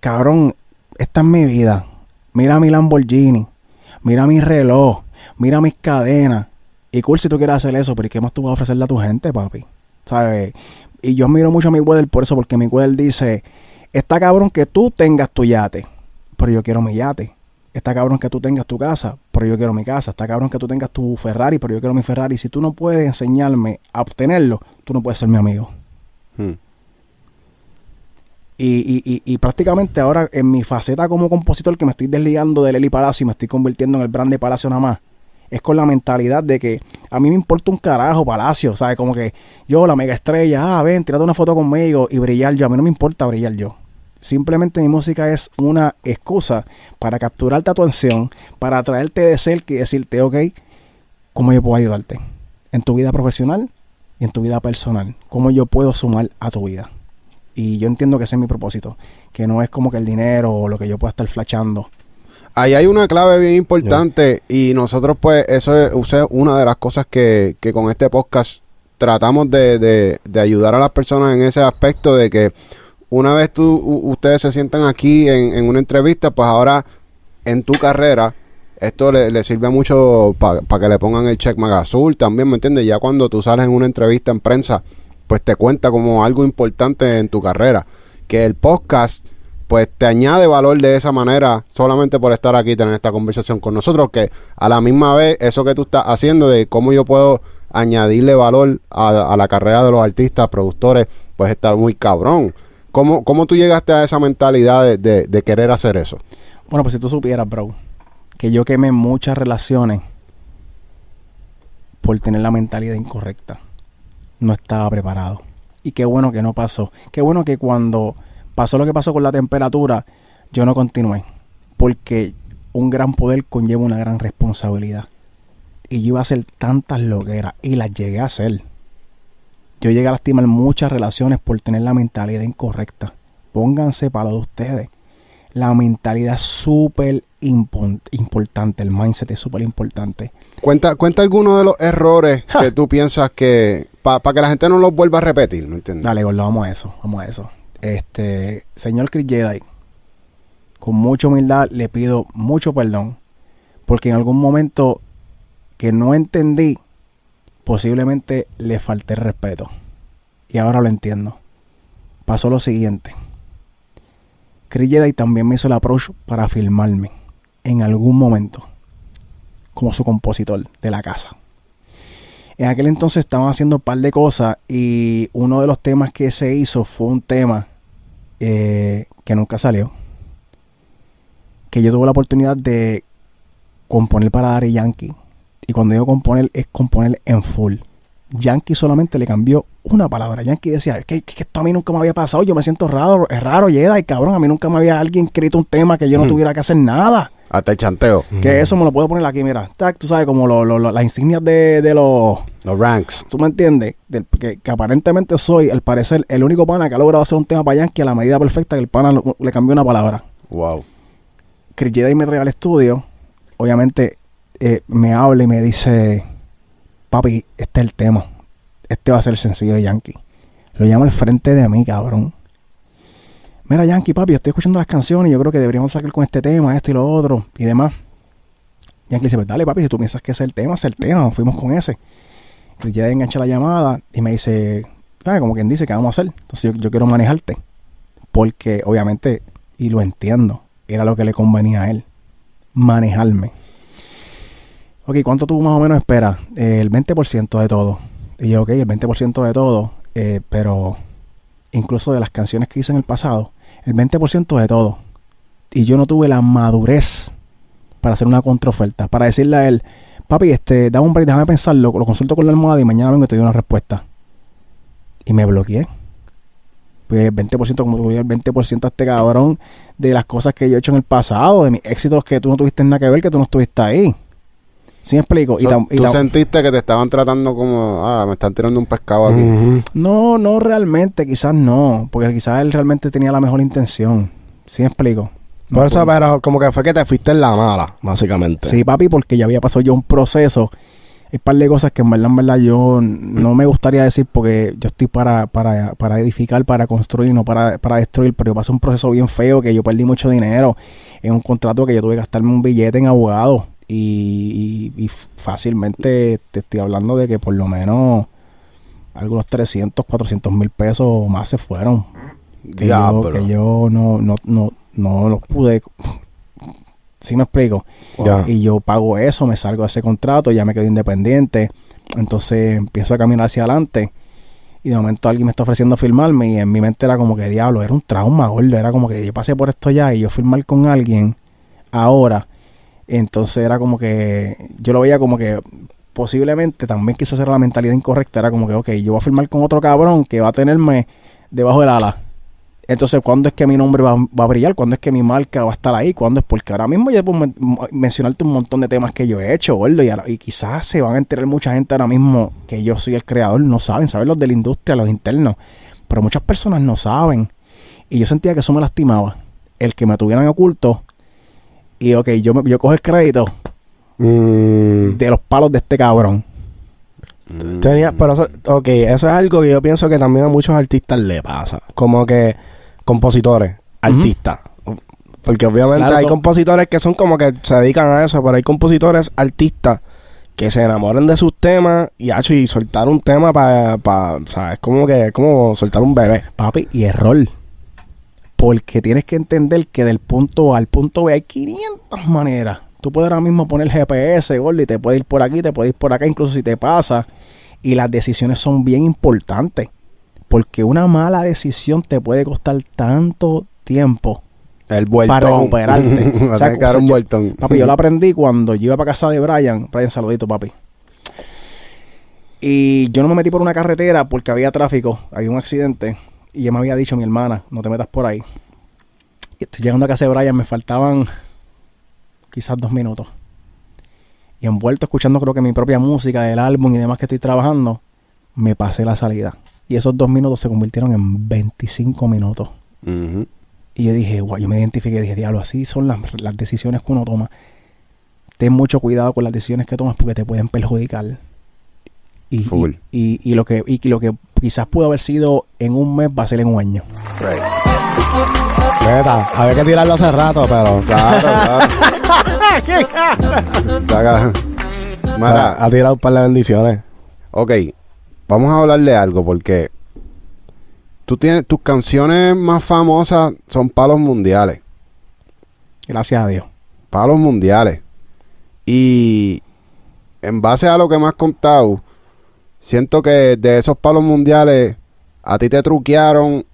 cabrón, esta es mi vida. Mira mi Lamborghini, mira mi reloj, mira mis cadenas. Y cool si tú quieres hacer eso, pero ¿y qué más tú vas a ofrecerle a tu gente, papi? ¿Sabes? Y yo admiro mucho a mi Weather por eso, porque mi Weather dice, está cabrón que tú tengas tu yate, pero yo quiero mi yate. Está cabrón que tú tengas tu casa, pero yo quiero mi casa. Está cabrón que tú tengas tu Ferrari, pero yo quiero mi Ferrari. Si tú no puedes enseñarme a obtenerlo, tú no puedes ser mi amigo. Hmm. Y, y, y, prácticamente ahora en mi faceta como compositor que me estoy desligando del Eli Palacio y me estoy convirtiendo en el brand de Palacio nada más, es con la mentalidad de que a mí me importa un carajo Palacio, ¿sabes? Como que yo, la mega estrella, ah, ven, tírate una foto conmigo y brillar yo. A mí no me importa brillar yo. Simplemente mi música es una excusa para capturarte a tu atención, para traerte de cerca y decirte, ok, ¿cómo yo puedo ayudarte? En tu vida profesional y en tu vida personal. ¿Cómo yo puedo sumar a tu vida? Y yo entiendo que ese es mi propósito, que no es como que el dinero o lo que yo pueda estar flashando. Ahí hay una clave bien importante y nosotros pues eso es, eso es una de las cosas que, que con este podcast tratamos de, de- de ayudar a las personas en ese aspecto de que una vez tú, ustedes se sientan aquí en, en una entrevista, pues ahora en tu carrera esto le, le sirve mucho para que le pongan el checkmark azul también, ¿me entiendes? Ya cuando tú sales en una entrevista en prensa, pues te cuenta como algo importante en tu carrera. Que el podcast, pues te añade valor de esa manera solamente por estar aquí tener esta conversación con nosotros. Que a la misma vez, eso que tú estás haciendo de cómo yo puedo añadirle valor a, a la carrera de los artistas, productores, pues está muy cabrón. ¿Cómo, cómo tú llegaste a esa mentalidad de, de- de querer hacer eso? Bueno, pues si tú supieras, bro, que yo quemé muchas relaciones por tener la mentalidad incorrecta. No estaba preparado. Y qué bueno que no pasó. Qué bueno que cuando pasó lo que pasó con la temperatura, yo no continué. Porque un gran poder conlleva una gran responsabilidad. Y yo iba a hacer tantas loqueras y las llegué a hacer. Yo llegué a lastimar muchas relaciones por tener la mentalidad incorrecta. Pónganse para lo de ustedes la mentalidad es súper importante, el mindset es súper importante. Cuenta, cuenta algunos de los errores Ja. que tú piensas que, para que la gente no los vuelva a repetir, ¿me entiendes? Dale, gordo, vamos a eso, vamos a eso. Este, señor Chris Jedi, con mucha humildad le pido mucho perdón, porque en algún momento que no entendí, posiblemente le falté el respeto. Y ahora lo entiendo. Pasó lo siguiente. Chris Jedi también me hizo el approach para filmarme en algún momento como su compositor de la casa. En aquel entonces estaban haciendo un par de cosas y uno de los temas que se hizo fue un tema eh, que nunca salió. Que yo tuve la oportunidad de componer para Daddy Yankee. Y cuando digo componer, es componer en full. Yankee solamente le cambió una palabra. Yankee decía, que, que esto a mí nunca me había pasado. Yo me siento raro, es raro, Jedi, cabrón. A mí nunca me había alguien escrito un tema que yo no Mm. tuviera que hacer nada. Hasta el chanteo, Que eso me lo puedo poner aquí, mira. Tac, tú sabes, como lo- lo- lo- las insignias de, de los... los ranks. ¿Tú me entiendes? Del- que, que aparentemente soy, al parecer, el único pana que ha logrado hacer un tema para Yankee a la medida perfecta que el pana lo- le cambió una palabra. Wow. Chris Jedi me regala estudio. Obviamente eh, me habla y me dice, papi, este es el tema. Este va a ser el sencillo de Yankee. Lo llama al frente de mí, cabrón. Mira, Yankee, papi, estoy escuchando las canciones y yo creo que deberíamos sacar con este tema, esto y lo otro y demás. Yankee dice, pues dale, papi, si tú piensas que es el tema, es el tema. Fuimos con ese. Chris Jedi engancha la llamada y me dice, ah, como quien dice, ¿qué vamos a hacer? Entonces yo, yo quiero manejarte. Porque obviamente, y lo entiendo, era lo que le convenía a él. Manejarme. Ok, ¿cuánto tú más o menos esperas? Eh, el 20% de todo. Y yo, ok, el 20% de todo, eh, pero incluso de las canciones que hice en el pasado, el 20% de todo. Y yo no tuve la madurez para hacer una contraoferta, para decirle a él, papi, este, dame un break, déjame pensarlo, lo consulto con la almohada y mañana vengo y te doy una respuesta. Y me bloqueé. Pues el 20%, como tú el 20% a este cabrón de las cosas que yo he hecho en el pasado, de mis éxitos que tú no tuviste nada que ver, que tú no estuviste ahí. ¿Sí me explico? Y tam- y tú sentiste que te estaban tratando como, ah, me están tirando un pescado aquí. No, no realmente, quizás no, porque quizás él realmente tenía la mejor intención. ¿Sí me explico? No Por eso, puedo. pero como que fue que te fuiste en la mala, básicamente. Sí, papi, porque ya había pasado yo un proceso. Hay un par de cosas que en verdad, en verdad, yo no me gustaría decir porque yo estoy para, para, para edificar, para construir, no para, para destruir, pero yo pasé un proceso bien feo que yo perdí mucho dinero en un contrato que yo tuve que gastarme un billete en abogado y, y- y fácilmente te estoy hablando de que por lo menos algunos 300, 400 mil pesos más se fueron. Que, yo, que yo no, no, no, no los pude... ¿Sí me explico? Ya. Y yo pago eso, me salgo de ese contrato, ya me quedo independiente. Entonces empiezo a caminar hacia adelante. Y de momento alguien me está ofreciendo firmarme. Y en mi mente era como que diablo, era un trauma, gordo. Era como que yo pasé por esto ya y yo firmar con alguien ahora. Entonces era como que yo lo veía como que posiblemente también quizás era la mentalidad incorrecta. Era como que, ok, yo voy a firmar con otro cabrón que va a tenerme debajo del ala. Entonces, ¿cuándo es que mi nombre va, a brillar? ¿Cuándo es que mi marca va a estar ahí? ¿Cuándo es? Porque ahora mismo yo puedo men- mencionarte un montón de temas que yo he hecho, gordo, y, y quizás se van a enterar mucha gente ahora mismo que yo soy el creador. No saben, saben los de la industria, los internos. Pero muchas personas no saben. Y yo sentía que eso me lastimaba. El que me tuvieran oculto. Y ok, yo, me- yo cojo el crédito Mm, de los palos de este cabrón. Mm. tenía, pero eso, ok, eso es algo que yo pienso que también a muchos artistas le pasa. Como que compositores, artistas. Porque obviamente Claro, hay son- compositores que son como que se dedican a eso, pero hay compositores, artistas que se enamoran de sus temas y, hacho, y soltar un tema para, pa, o sea, es como que, es como soltar un bebé. Papi, y error. Porque tienes que entender que del punto A al punto B hay 500 maneras. Tú puedes ahora mismo poner GPS, gordo, y te puedes ir por aquí, te puedes ir por acá, incluso si te pasa. Y las decisiones son bien importantes. Porque una mala decisión te puede costar tanto tiempo. El vueltón. Para recuperarte. *laughs* O sea, que un yo- vueltón. Papi, yo lo *laughs* aprendí cuando yo iba para casa de Brian. Brian, saludito, papi. Y yo no me metí por una carretera porque había tráfico, había un accidente. Y ya me había dicho mi hermana, no te metas por ahí. Y estoy llegando a casa de Brian, me faltaban quizás dos minutos. Y envuelto escuchando creo que mi propia música del álbum y demás que estoy trabajando, me pasé la salida. Y esos dos minutos se convirtieron en 25 minutos. Y yo dije, guau, yo me identifiqué, dije, diablo, así son las, las decisiones que uno toma. Ten mucho cuidado con las decisiones que tomas porque te pueden perjudicar. Y, Full. y, y- y lo que, y lo que quizás pudo haber sido en un mes va a ser en un año. Neta, había que tirarlo hace rato, pero... Claro, claro. *laughs* Mara, ha tirado un par de bendiciones. ok. Vamos a hablarle algo porque tú tienes tus canciones más famosas son palos mundiales. Gracias a Dios. palos mundiales. Y en base a lo que me has contado, siento que de esos palos mundiales a ti te truquearon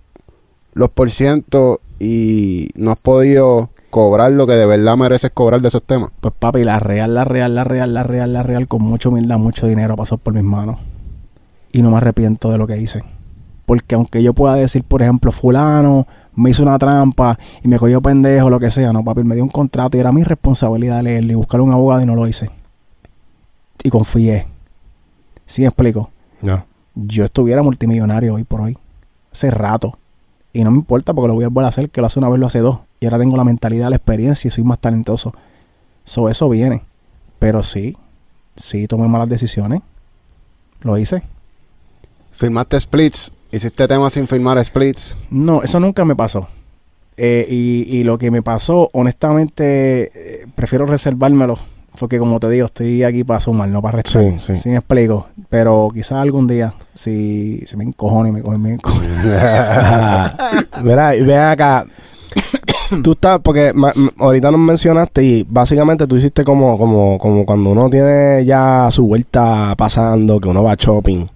los por ciento y no has podido cobrar lo que de verdad mereces cobrar de esos temas. Pues papi, la real, la real, la real, la real, la real, con mucha humildad, mucho dinero pasó por mis manos. Y no me arrepiento de lo que hice. Porque aunque yo pueda decir, por ejemplo, fulano me hizo una trampa y me cogió pendejo, lo que sea, no, papi, me dio un contrato y era mi responsabilidad leerlo y buscar un abogado y no lo hice. Y confié. ¿Sí me explico? Ya. Yo estuviera multimillonario hoy por hoy. Hace rato. Y no me importa porque lo voy a volver a hacer, que lo hace una vez, lo hace dos. Y ahora tengo la mentalidad, la experiencia y soy más talentoso. So, eso viene. Pero sí, sí tomé malas decisiones. Lo hice. Firmaste splits, hiciste temas sin firmar splits. No, eso nunca me pasó. Eh, y, y lo que me pasó, honestamente, eh, prefiero reservármelo. Porque como te digo, estoy aquí para sumar, no para restar. Sí, sí. Sí me explico. Pero quizás algún día, si se me encojona y me cogen bien cojones. Mira, ven acá. tú estás, porque ma- ahorita nos mencionaste y básicamente tú hiciste como, como, como cuando uno tiene ya su vuelta pasando, que uno va a shopping,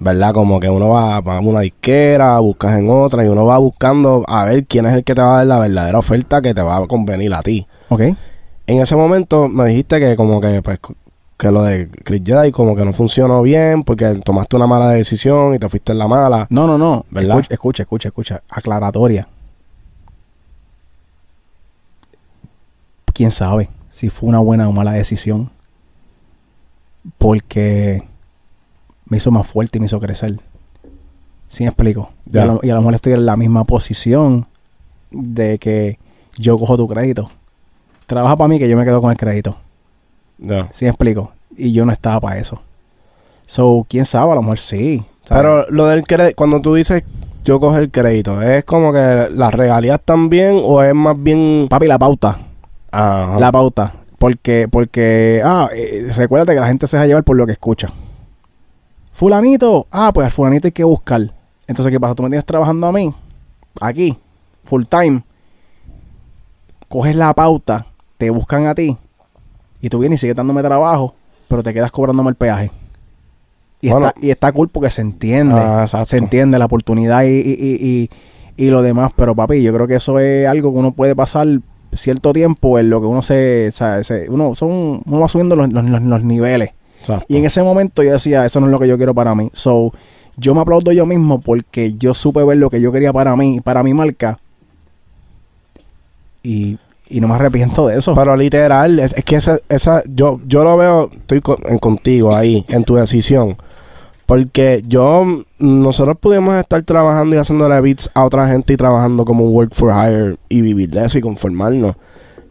¿verdad? Como que uno va a una disquera, buscas en otra y uno va buscando a ver quién es el que te va a dar la verdadera oferta que te va a convenir a ti. ¿Ok? En ese momento me dijiste que como que pues que lo de Chris Jedi como que no funcionó bien porque tomaste una mala decisión y te fuiste en la mala. No, no, no. ¿Verdad? Escucha, escucha, escucha, escucha. Aclaratoria. Quién sabe si fue una buena o mala decisión. Porque me hizo más fuerte y me hizo crecer. ¿Sí me explico? Y Ya. a, lo, y a lo mejor estoy en la misma posición de que yo cojo tu crédito. Trabaja para mí que yo me quedo con el crédito. Ya. ¿Sí me explico? Y yo no estaba para eso. So, quién sabe, a lo mejor sí. ¿sabes? Pero lo del crédito, cuando tú dices yo cojo el crédito, ¿es como que las regalías también o es más bien... papi, la pauta. Ajá. La pauta. Porque, porque, ah, eh, recuérdate que la gente se deja llevar por lo que escucha. Fulanito, ah, pues al fulanito hay que buscar. Entonces, ¿qué pasa? Tú me tienes trabajando a mí, aquí, full time. Coges la pauta, te buscan a ti, y tú vienes y sigues dándome trabajo, pero te quedas cobrándome el peaje. Y, Bueno. está, y está cool porque se entiende. Ah, se entiende la oportunidad y, y, y, lo demás. Pero papi, yo creo que eso es algo que uno puede pasar cierto tiempo en lo que uno se, sabe, se- uno son uno va subiendo los, los- los- los niveles Exacto. y en ese momento yo decía eso no es lo que yo quiero para mí so yo me aplaudo yo mismo porque yo supe ver lo que yo quería para mí para mi marca y, y no me arrepiento de eso Pero literal, es, que esa, esa yo, yo lo veo, estoy en contigo ahí, en tu decisión. Porque yo, nosotros pudimos estar trabajando y haciéndole beats a otra gente y trabajando como work for hire y vivir de eso y conformarnos.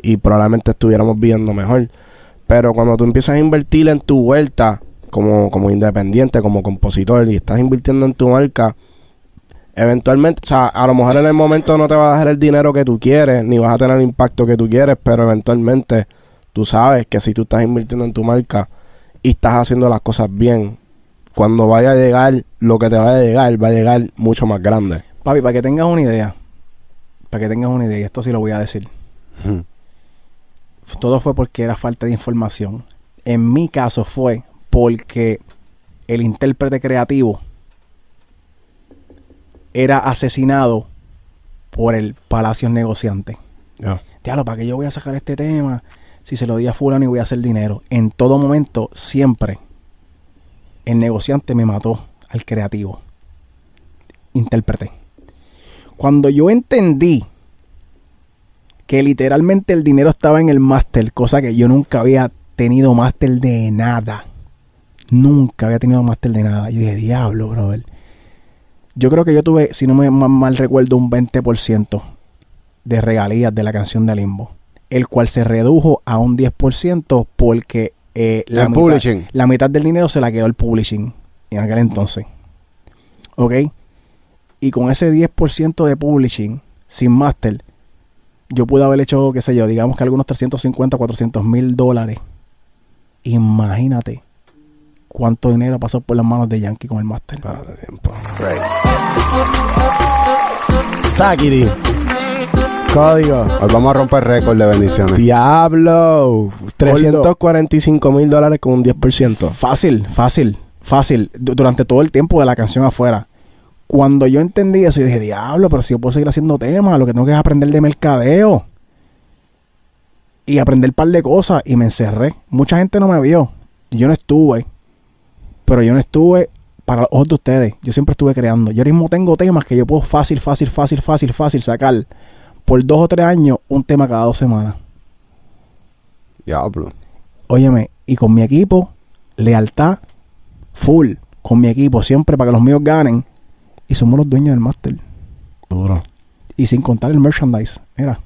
Y probablemente estuviéramos viviendo mejor. Pero cuando tú empiezas a invertir en tu vuelta como, como independiente, como compositor y estás invirtiendo en tu marca, eventualmente, o sea, a lo mejor en el momento no te va a dejar el dinero que tú quieres, ni vas a tener el impacto que tú quieres, pero eventualmente tú sabes que si tú estás invirtiendo en tu marca y estás haciendo las cosas bien, cuando vaya a llegar lo que te vaya a llegar, va a llegar mucho más grande. papi para que tengas una idea para que tengas una idea y esto sí lo voy a decir Hmm. todo fue porque era falta de información. En mi caso fue porque el intérprete creativo era asesinado por el Palacio Negociante. Ya. Diablo, ¿para qué yo voy a sacar este tema? Si se lo di a fulano y voy a hacer dinero. En todo momento, siempre, el negociante me mató al creativo. Intérprete. Cuando yo entendí que literalmente el dinero estaba en el máster, cosa que yo nunca había tenido máster de nada. Nunca había tenido máster de nada. Yo dije, diablo, brother. Yo creo que yo tuve, si no me ma- mal recuerdo, un 20% de regalías de la canción de Limbo, el cual se redujo a un 10% porque eh, la, mitad, la mitad del dinero se la quedó el publishing en aquel entonces. ¿Ok? Y con ese 10% de publishing sin máster, yo pude haber hecho, qué sé yo, digamos que algunos 350, 400 mil dólares. Imagínate cuánto dinero pasó por las manos de Yankee con el máster. Espérate tiempo. Taquiri. Código. Hoy vamos a romper récord de bendiciones. Diablo. 345 mil dólares con un 10%. Fácil, fácil, fácil. Du- durante todo el tiempo de la canción afuera. Cuando yo entendí eso, yo dije, diablo, pero si yo puedo seguir haciendo temas, lo que tengo que es aprender de mercadeo. Y aprender un par de cosas. Y me encerré. Mucha gente no me vio. Yo no estuve. Pero yo no estuve para los ojos de ustedes. Yo siempre estuve creando. Yo ahora mismo tengo temas que yo puedo fácil, fácil, fácil, fácil, fácil sacar por dos o tres años un tema cada dos semanas. Diablo. Óyeme, y con mi equipo, lealtad full. Con mi equipo, siempre para que los míos ganen. Y somos los dueños del máster. Duro. Y sin contar el merchandise. Mira,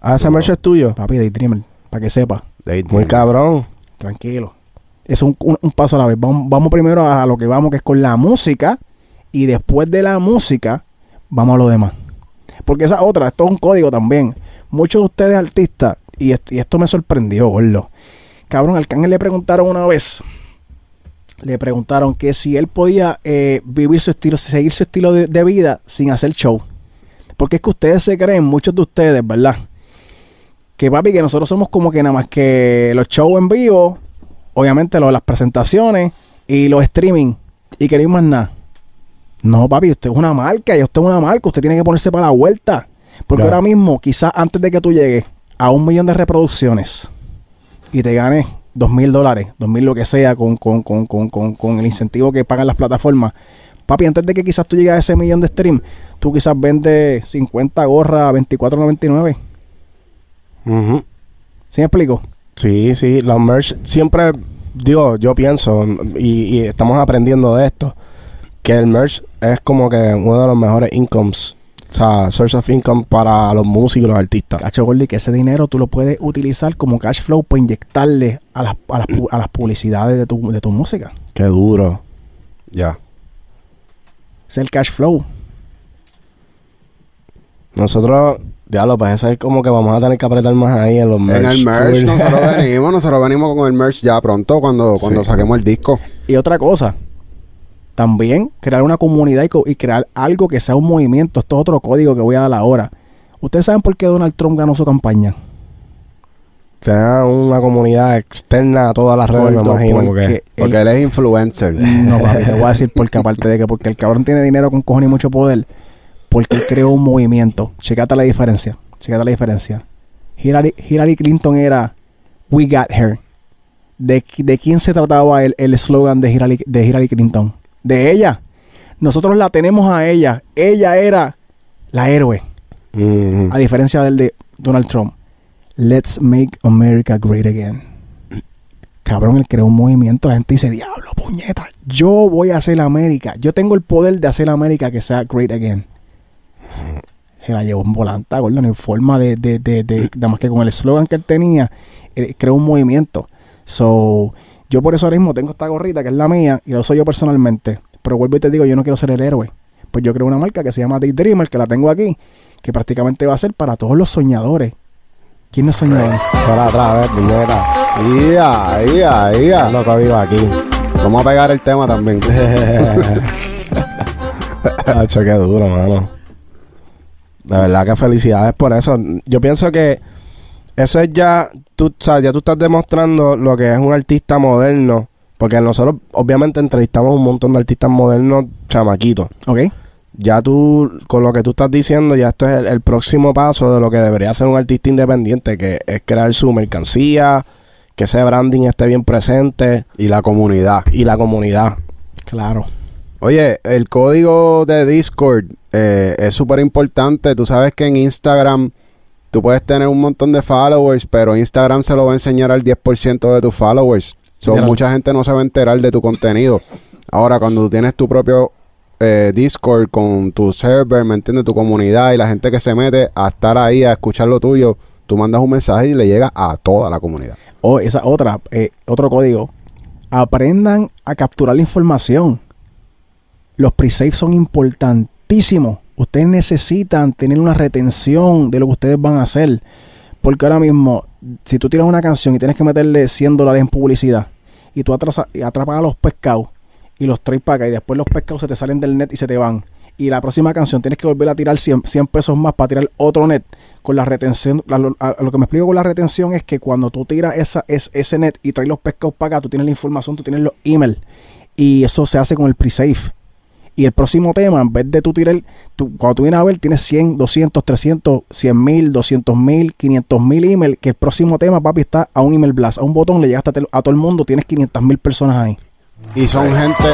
Ah, ese merch es tuyo. papi, Daydreamer, para que sepa. Muy cabrón. Tranquilo. Es un, un- paso a la vez. Vamos, vamos primero a lo que vamos, que es con la música. Y después de la música, vamos a lo demás. Porque esa otra, esto es un código también. Muchos de ustedes artistas, y, est- y esto me sorprendió, gordo. Cabrón, Arcángel le preguntaron una vez, le preguntaron que si él podía eh, vivir su estilo, seguir su estilo de, de vida sin hacer show. Porque es que ustedes se creen, muchos de ustedes, ¿verdad? Que papi, que nosotros somos como que nada más que los shows en vivo, obviamente lo de las presentaciones y los streaming, y que no hay más nada. No, papi, usted es una marca y usted es una marca, usted tiene que ponerse para la vuelta. Porque Claro. ahora mismo, quizás antes de que tú llegues a un millón de reproducciones y te ganes dos mil dólares, dos mil lo que sea, con, con, con, con, con, con el incentivo que pagan las plataformas, papi, antes de que quizás tú llegues a ese millón de stream, tú quizás vendes 50 gorras a 24.99. Ujú. ¿Sí me explico? Sí, sí, los merch siempre, digo, yo pienso, y, y estamos aprendiendo de esto, que el merch es como que uno de los mejores incomes o sea, source of income para los músicos y los artistas. Cacho Gordy, que ese dinero tú lo puedes utilizar como cash flow para inyectarle a las, a las, pu- a las publicidades de tu, de tu música. Qué duro. Ya. Ese es el cash flow. Nosotros, diablo, pues eso es como que vamos a tener que apretar más ahí en los merch. En el merch Cool. nosotros *laughs* venimos, nosotros venimos con el merch ya pronto cuando, cuando Sí. saquemos el disco. Y otra cosa, también crear una comunidad y, co- y crear algo que sea un movimiento. Esto es otro código que voy a dar ahora. ¿Ustedes saben por qué Donald Trump ganó su campaña? Tenga una comunidad externa a todas las redes, me imagino. porque Porque, él- Porque él es influencer. No, papi, te voy a decir *laughs* porque aparte de que porque el cabrón tiene dinero con cojones y mucho poder, porque él creó un movimiento. Checate la diferencia. Checate la diferencia. Hillary, Hillary Clinton era We Got Her. ¿De, qui- de quién se trataba el el eslogan de Hillary, de Hillary Clinton? De ella. Nosotros la tenemos a ella. Ella era la héroe. Mhm. A diferencia del de Donald Trump. Let's make America great again. Cabrón, él creó un movimiento. La gente dice, diablo, puñeta. Yo voy a hacer América. Yo tengo el poder de hacer América que sea great again. Se la llevó en volanta, gordo, en forma de, de, de, de- nada más que con el eslogan que él tenía, eh, creó un movimiento. So, yo por eso ahora mismo tengo esta gorrita que es la mía y lo soy yo personalmente. Pero vuelvo y te digo, yo no quiero ser el héroe. Pues yo creo una marca que se llama Daydreamer, que la tengo aquí, que prácticamente va a ser para todos los soñadores. ¿Quién no soñador? Para atrás, a ver. Ia, ia, ia. Lo código aquí. Vamos a pegar el tema también. *laughs* *laughs* Hacho, qué duro, mano. De verdad que felicidades por eso. Yo pienso que eso es ya, tú, sea, ya tú estás demostrando lo que es un artista moderno. Porque nosotros, obviamente, entrevistamos un montón de artistas modernos chamaquitos. ¿Ok? Ya tú, con lo que tú estás diciendo, ya esto es el, el próximo paso de lo que debería ser un artista independiente, que es crear su mercancía, que ese branding esté bien presente Y la comunidad. y la comunidad. Claro. Oye, el código de Discord eh, es súper importante. Tú sabes que en Instagram tú puedes tener un montón de followers, pero Instagram se lo va a enseñar al 10% de tus followers. So, mucha gente no se va a enterar de tu contenido. Ahora, cuando tú tienes tu propio eh, Discord con tu server, ¿me entiendes? Tu comunidad y la gente que se mete a estar ahí a escuchar lo tuyo, tú mandas un mensaje y le llega a toda la comunidad. O esa otra, eh, otro código. Aprendan a capturar la información. Los pre-saves son importantísimos. Ustedes necesitan tener una retención de lo que ustedes van a hacer. Porque ahora mismo, si tú tiras una canción y tienes que meterle 100 dólares en publicidad y tú atrapas a los pescados y los traes para acá y después los pescados se te salen del net y se te van. Y la próxima canción tienes que volver a tirar 100, 100 pesos más para tirar otro net. Con la retención, lo que me explico con la retención es que cuando tú tiras esa, es, ese net y traes los pescados para acá, tú tienes la información, tú tienes los emails. Y eso se hace con el pre-save. Y el próximo tema, en vez de tú tirar, tú, cuando tú vienes a ver, tienes 100, 200, 300, 100 mil, 200 mil, 500 mil emails, que el próximo tema, papi, está a un email blast, a un botón, le llegaste a, a todo el mundo, tienes 500 mil personas ahí. Y son gente...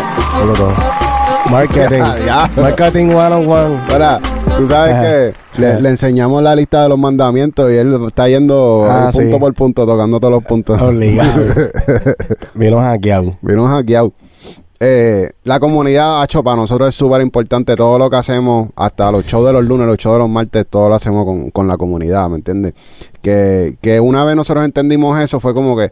Marketing. Ya, ya. Marketing one on one. Ahora, tú sabes Ajá. que le, enseñamos la lista de los mandamientos y él está yendo Ah, punto sí. por punto, tocando todos los puntos. Obligado. *laughs* Vino hackeado. Vino hackeado. Eh, la comunidad, hacho, para nosotros es súper importante. Todo lo que hacemos, hasta los shows de los lunes, los shows de los martes, todo lo hacemos con, con la comunidad, ¿me entiendes? Que, que una vez nosotros entendimos eso, fue como que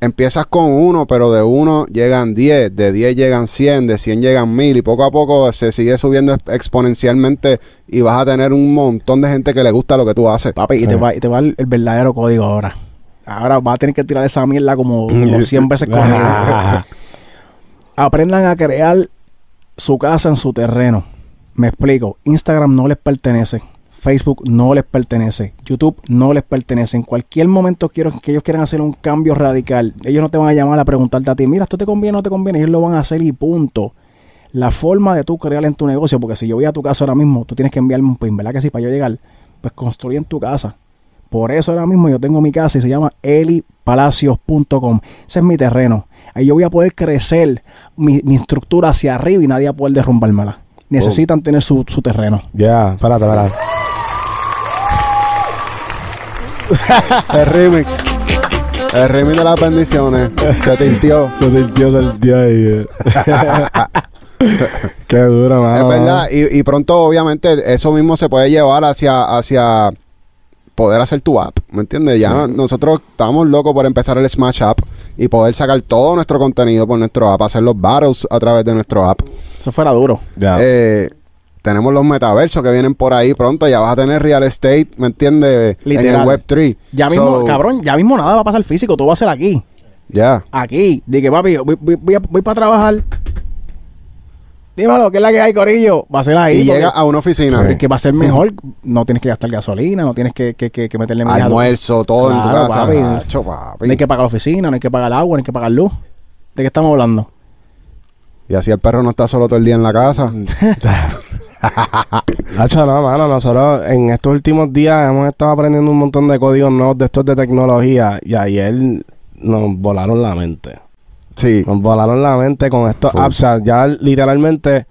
empiezas con uno, pero de uno llegan 10, de 10 llegan 100, de 100 llegan 1000 y poco a poco se sigue subiendo exp- exponencialmente y vas a tener un montón de gente que le gusta lo que tú haces. Papi, y te va, y te va el, el verdadero código ahora. Ahora va a tener que tirar esa mierda como, como *laughs* 100 veces conmigo. *laughs* Aprendan a crear su casa en su terreno. Me explico. Instagram no les pertenece. Facebook no les pertenece. YouTube no les pertenece. En cualquier momento quiero, que ellos quieran hacer un cambio radical, ellos no te van a llamar a preguntarte a ti, mira, esto te conviene o no te conviene. Ellos lo van a hacer y punto. La forma de tú crear en tu negocio, porque si yo voy a tu casa ahora mismo, tú tienes que enviarme un pin, ¿verdad que sí? Para yo llegar, pues construye en tu casa. Por eso ahora mismo yo tengo mi casa y se llama elipalacios.com. Ese es mi terreno. Ahí yo voy a poder crecer mi, mi estructura hacia arriba y nadie va a poder derrumbármela. Necesitan tener su, su terreno. Ya, espérate, espérate. El remix. El remix de las bendiciones. Se tintió. *laughs* *laughs* Qué duro, mano. Es verdad, y, y pronto obviamente eso mismo se puede llevar hacia, hacia poder hacer tu app, ¿me entiendes? Ya no- nosotros estamos locos por empezar el Smash App y poder sacar todo nuestro contenido por nuestro app, hacer los battles a través de nuestro app. Eso fuera duro. Ya. Eh, tenemos los metaversos que vienen por ahí pronto, ya vas a tener real estate, ¿me entiendes? En el Web3. Ya mismo, cabrón, ya mismo nada va a pasar físico, todo va a ser aquí. Ya. Aquí. Dije, papi, voy, voy, voy, a- voy para trabajar. Dímelo, ¿qué es la que hay, Corillo? Va a ser ahí. Y llega a una oficina. Pero es que va a ser mejor. No tienes que gastar gasolina, no tienes que, que, que, que meterle Almuerzo, todo en tu Claro, casa. papi. Nacho, papi. No hay que pagar la oficina, no hay que pagar el agua, no hay que pagar luz. ¿De qué estamos hablando? Y así el perro no está solo todo el día en la casa. *laughs* Hacho, no, mano. Nosotros en estos últimos días hemos estado aprendiendo un montón de códigos nuevos de estos de tecnología y ayer nos volaron la mente. Sí. Nos volaron la mente con estos Full. apps. O sea, ya literalmente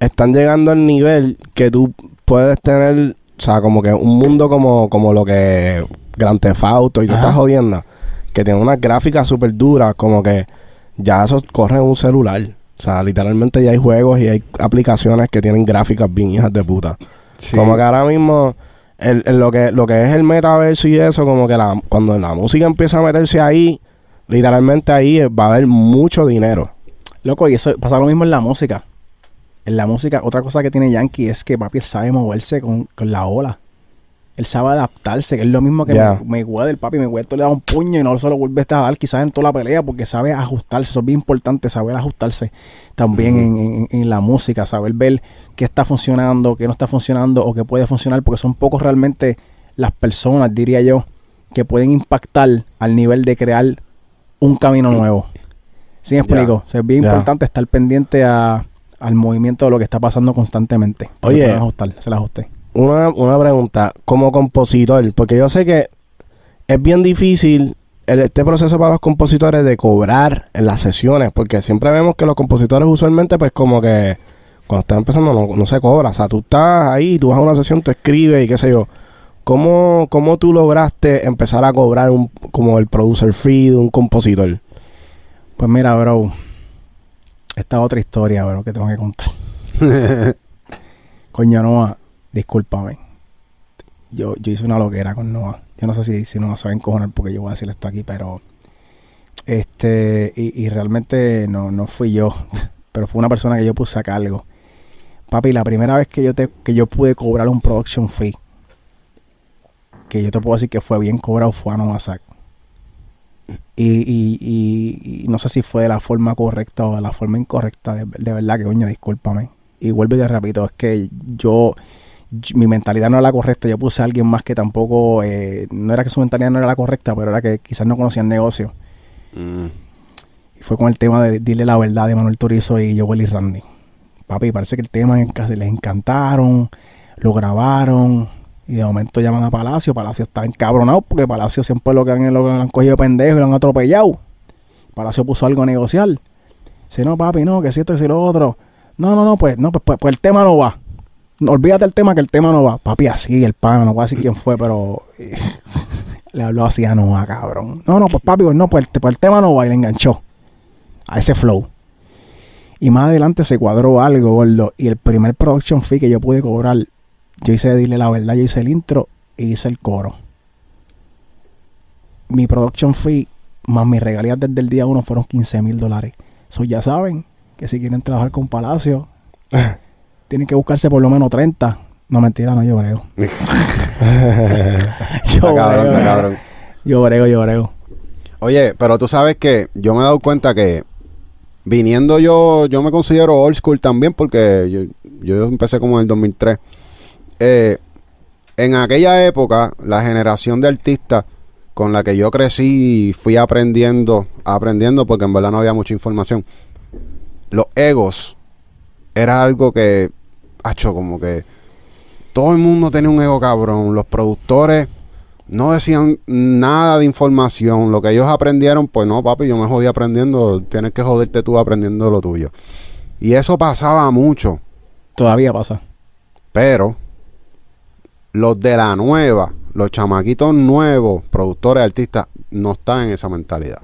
están llegando al nivel que tú puedes tener, o sea, como que un mundo como, como lo que Grand Theft Auto y tú estás jodiendo, que tiene unas gráficas súper duras, como que ya eso corre en un celular. O sea, literalmente ya hay juegos y hay aplicaciones que tienen gráficas bien hijas de puta. sí. Como que ahora mismo, el, el- lo, que, lo que es el metaverso y eso, como que la, cuando la música empieza a meterse ahí, literalmente ahí eh, va a haber mucho dinero. Loco, y eso pasa lo mismo en la música. En la música, otra cosa que tiene Yankee es que papi él sabe moverse con, con la ola. Él sabe adaptarse, que es lo mismo que me, me el papi, me tú le da un puño y no se lo vuelves a dar quizás en toda la pelea porque sabe ajustarse, eso es bien importante, saber ajustarse también en, en- en la música, saber ver qué está funcionando, qué no está funcionando o qué puede funcionar, porque son pocos realmente las personas, diría yo, que pueden impactar al nivel de crear un camino nuevo. ¿Sí me explico? O sea, es bien importante estar pendiente a- al movimiento de lo que está pasando constantemente. Oye. ajustar, se la ajuste. Una, una pregunta, como compositor, porque yo sé que es bien difícil el- este proceso para los compositores de cobrar en las sesiones, porque siempre vemos que los compositores usualmente pues como que cuando están empezando no, no se cobra, o sea, tú estás ahí, tú vas a una sesión, tú escribes y qué sé yo. ¿Cómo, cómo tú lograste empezar a cobrar un, como el producer free de un compositor? Pues mira, bro. Esta otra historia, bro, que tengo que contar. *laughs* Coño, Noah, discúlpame. Yo, yo hice una loquera con Noah. Yo no sé si, si Noah se va a encojonar porque yo voy a decir esto aquí, pero... Este, y, y realmente no, no fui yo, *laughs* pero fue una persona que yo puse a cargo. Papi, la primera vez que yo, te, que yo pude cobrar un production fee, que yo te puedo decir que fue bien cobrado, fue a Noah Sack. Y, y, y- y no sé si fue de la forma correcta o de la forma incorrecta. De, de verdad que, coño, discúlpame. Y vuelvo y te repito, es que yo, yo- mi mentalidad no era la correcta. Yo puse a alguien más que tampoco, eh, no era que su mentalidad no era la correcta, pero era que quizás no conocía el negocio. Mm. Y fue con el tema de Dile la verdad de Manuel Turizo y Joel y Randy. Papi, parece que el tema les encantaron, lo grabaron. Y de momento llaman a Palacio. Palacio está encabronado porque Palacio siempre lo que han, lo han cogido de pendejo y lo han atropellado. Palacio puso algo a negociar. Dice, no, papi, no, que si esto, que si lo otro. No, no, no, pues, no, pues, pues, pues el tema no va. Olvídate el tema que el tema no va. Papi, así, el pana, no voy a decir quién fue, pero *laughs* le habló así a Noah, cabrón. No, no, pues papi, pues no, pues pues el tema no va y le enganchó a ese flow. Y más adelante se cuadró algo, gordo. Y el primer production fee que yo pude cobrar, yo hice de dile la verdad, yo hice el intro y hice el coro. Mi production fee más mis regalías desde el día uno fueron 15 mil dólares. So ya saben que si quieren trabajar con Palacio, *laughs* tienen que buscarse por lo menos 30. No, mentira, no, yo brego. *laughs* *laughs* yo Está cabrón, brego, está cabrón. yo brego, yo brego. Oye, pero tú sabes que yo me he dado cuenta que viniendo yo, yo me considero old school también porque yo, yo empecé como en el 2003. Eh, en aquella época, la generación de artistas con la que yo crecí y fui aprendiendo, aprendiendo porque en verdad no había mucha información. Los egos era algo que, hacho, como que todo el mundo tenía un ego cabrón. Los productores no decían nada de información. Lo que ellos aprendieron, pues no, papi, yo me jodí aprendiendo. Tienes que joderte tú aprendiendo lo tuyo. Y eso pasaba mucho. Todavía pasa. Pero los de la nueva, los chamaquitos nuevos, productores, artistas, no están en esa mentalidad.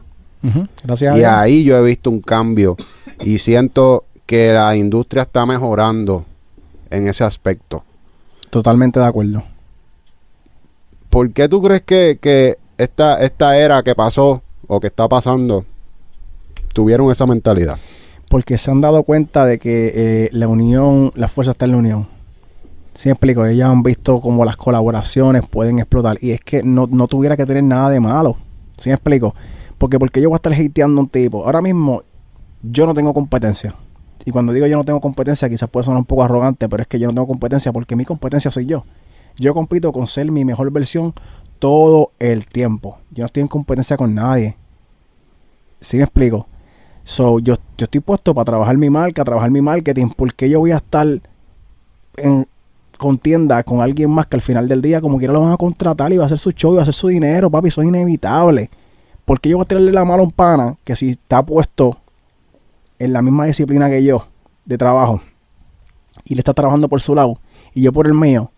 Gracias Y ahí yo he visto un cambio y siento que la industria está mejorando en ese aspecto. Totalmente de acuerdo. ¿Por qué tú crees que, que esta, esta era que pasó o que está pasando tuvieron esa mentalidad? Porque se han dado cuenta de que eh, la unión, la fuerza está en la unión. Sí me explico, ellos han visto como las colaboraciones pueden explotar. Y es que no, no tuviera que tener nada de malo. ¿Sí me explico? Porque porque yo voy a estar hateando a un tipo. Ahora mismo yo no tengo competencia. Y cuando digo yo no tengo competencia, quizás puede sonar un poco arrogante, pero es que yo no tengo competencia porque mi competencia soy yo. Yo compito con ser mi mejor versión todo el tiempo. Yo no estoy en competencia con nadie. ¿Sí me explico? So, yo, yo estoy puesto para trabajar mi marca, trabajar mi marketing, porque yo voy a estar en contienda con alguien más que al final del día como quiera lo van a contratar y va a hacer su show y va a hacer su dinero, papi, eso es inevitable. Porque yo voy a tirarle la mano a un pana que si está puesto en la misma disciplina que yo de trabajo y le está trabajando por su lado y yo por el mío,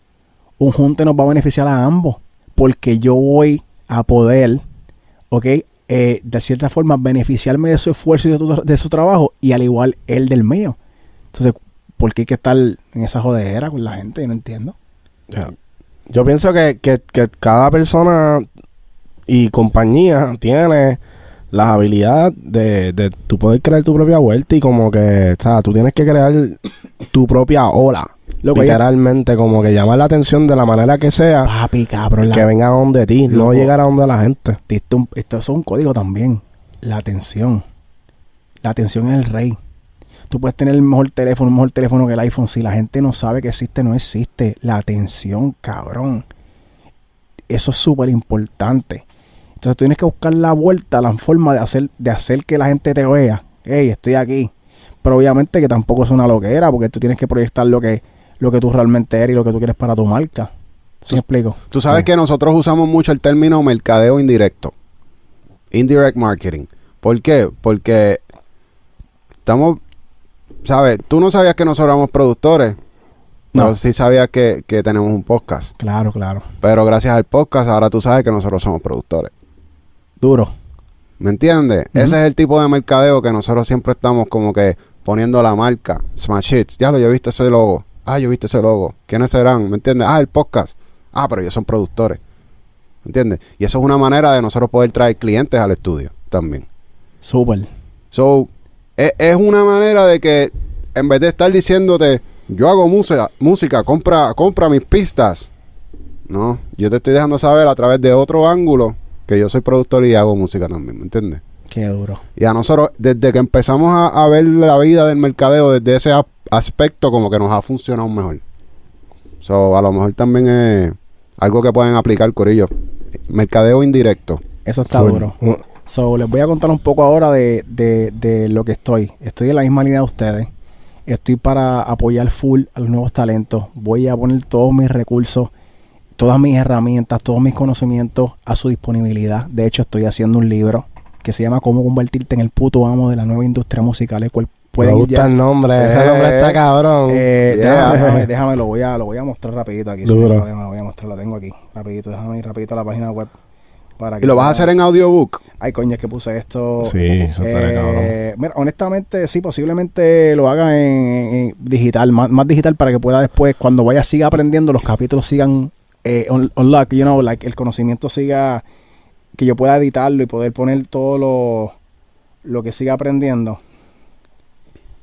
un junte nos va a beneficiar a ambos porque yo voy a poder, ¿ok? Eh, de cierta forma beneficiarme de su esfuerzo y de, su trabajo y al igual él del mío. Entonces, ¿por qué hay que estar en esa jodera con la gente? Yo no entiendo. Yo pienso que, que, que cada persona y compañía tiene las habilidades de, de tú poder crear tu propia vuelta y como que, o sea, tú tienes que crear tu propia ola. Literalmente, como que llamar la atención de la manera que sea, Papi, cabrón, la- que venga a donde ti, no llegar a donde la gente. esto es un código también. La atención. La atención es el rey. Tú puedes tener el mejor teléfono, un mejor teléfono que el iPhone. Si la gente no sabe que existe, no existe. La atención, cabrón. Eso es súper importante. Entonces tú tienes que buscar la vuelta, la forma de hacer, de hacer que la gente te vea. Hey, estoy aquí. Pero obviamente que tampoco es una loquera, porque tú tienes que proyectar lo que, lo que tú realmente eres y lo que tú quieres para tu marca. ¿Sí me explico? Tú sabes Sí. que nosotros usamos mucho el término mercadeo indirecto. Indirect marketing. ¿Por qué? Porque estamos, ¿sabes? Tú no sabías que nosotros éramos productores, No. pero sí sabías que, que tenemos un podcast. Claro, claro. Pero gracias al podcast ahora tú sabes que nosotros somos productores. Duro. ¿Me entiendes? Ese es el tipo de mercadeo que nosotros siempre estamos como que poniendo la marca. Smash Hits. Ya lo, yo he visto ese logo. Ah, yo he visto ese logo. ¿Quiénes serán? ¿Me entiendes? Ah, el podcast. Ah, pero ellos son productores. ¿Me entiendes? Y eso es una manera de nosotros poder traer clientes al estudio también. Súper. So, es, una manera de que en vez de estar diciéndote, yo hago música, música compra, compra mis pistas. No, yo te estoy dejando saber a través de otro ángulo que yo soy productor y hago música también, ¿me entiendes? Qué duro. Y a nosotros, desde que empezamos a, a ver la vida del mercadeo desde ese a- aspecto, como que nos ha funcionado mejor. So, a lo mejor también es algo que pueden aplicar, Corillo. Mercadeo indirecto. Eso está Full. duro. Uh, So, les voy a contar un poco ahora de, de, de lo que estoy. Estoy en la misma línea de ustedes. Estoy para apoyar full a los nuevos talentos. Voy a poner todos mis recursos, todas mis herramientas, todos mis conocimientos a su disponibilidad. De hecho, estoy haciendo un libro que se llama Cómo convertirte en el puto amo de la nueva industria musical, el cual me gusta ya. el nombre, ese Eh, nombre está cabrón. Eh, Yeah. déjame, déjame, *laughs* déjame, lo voy a, lo voy a mostrar rapidito aquí. Duro. Lo voy a mostrar, lo tengo aquí. Rapidito, déjame ir rapidito a la página web. Para ¿Y lo vas a hacer en audiobook? Ay, coño, es que puse esto. sí, eso. Eh, mira, honestamente, sí, posiblemente lo haga en, en digital, más, más digital para que pueda después, cuando vaya, siga aprendiendo, los capítulos sigan eh, on, unlock, you know, like, el conocimiento siga, que yo pueda editarlo y poder poner todo lo, lo que siga aprendiendo.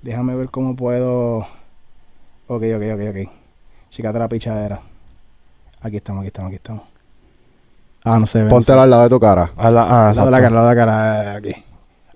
Déjame ver cómo puedo. Ok, ok, ok, ok. Chicate la pichadera. Aquí estamos, aquí estamos, aquí estamos. Ah, no se Póntelo ve. al lado de tu cara. A la- ah, Al lado de la cara, al lado de la cara, eh, aquí.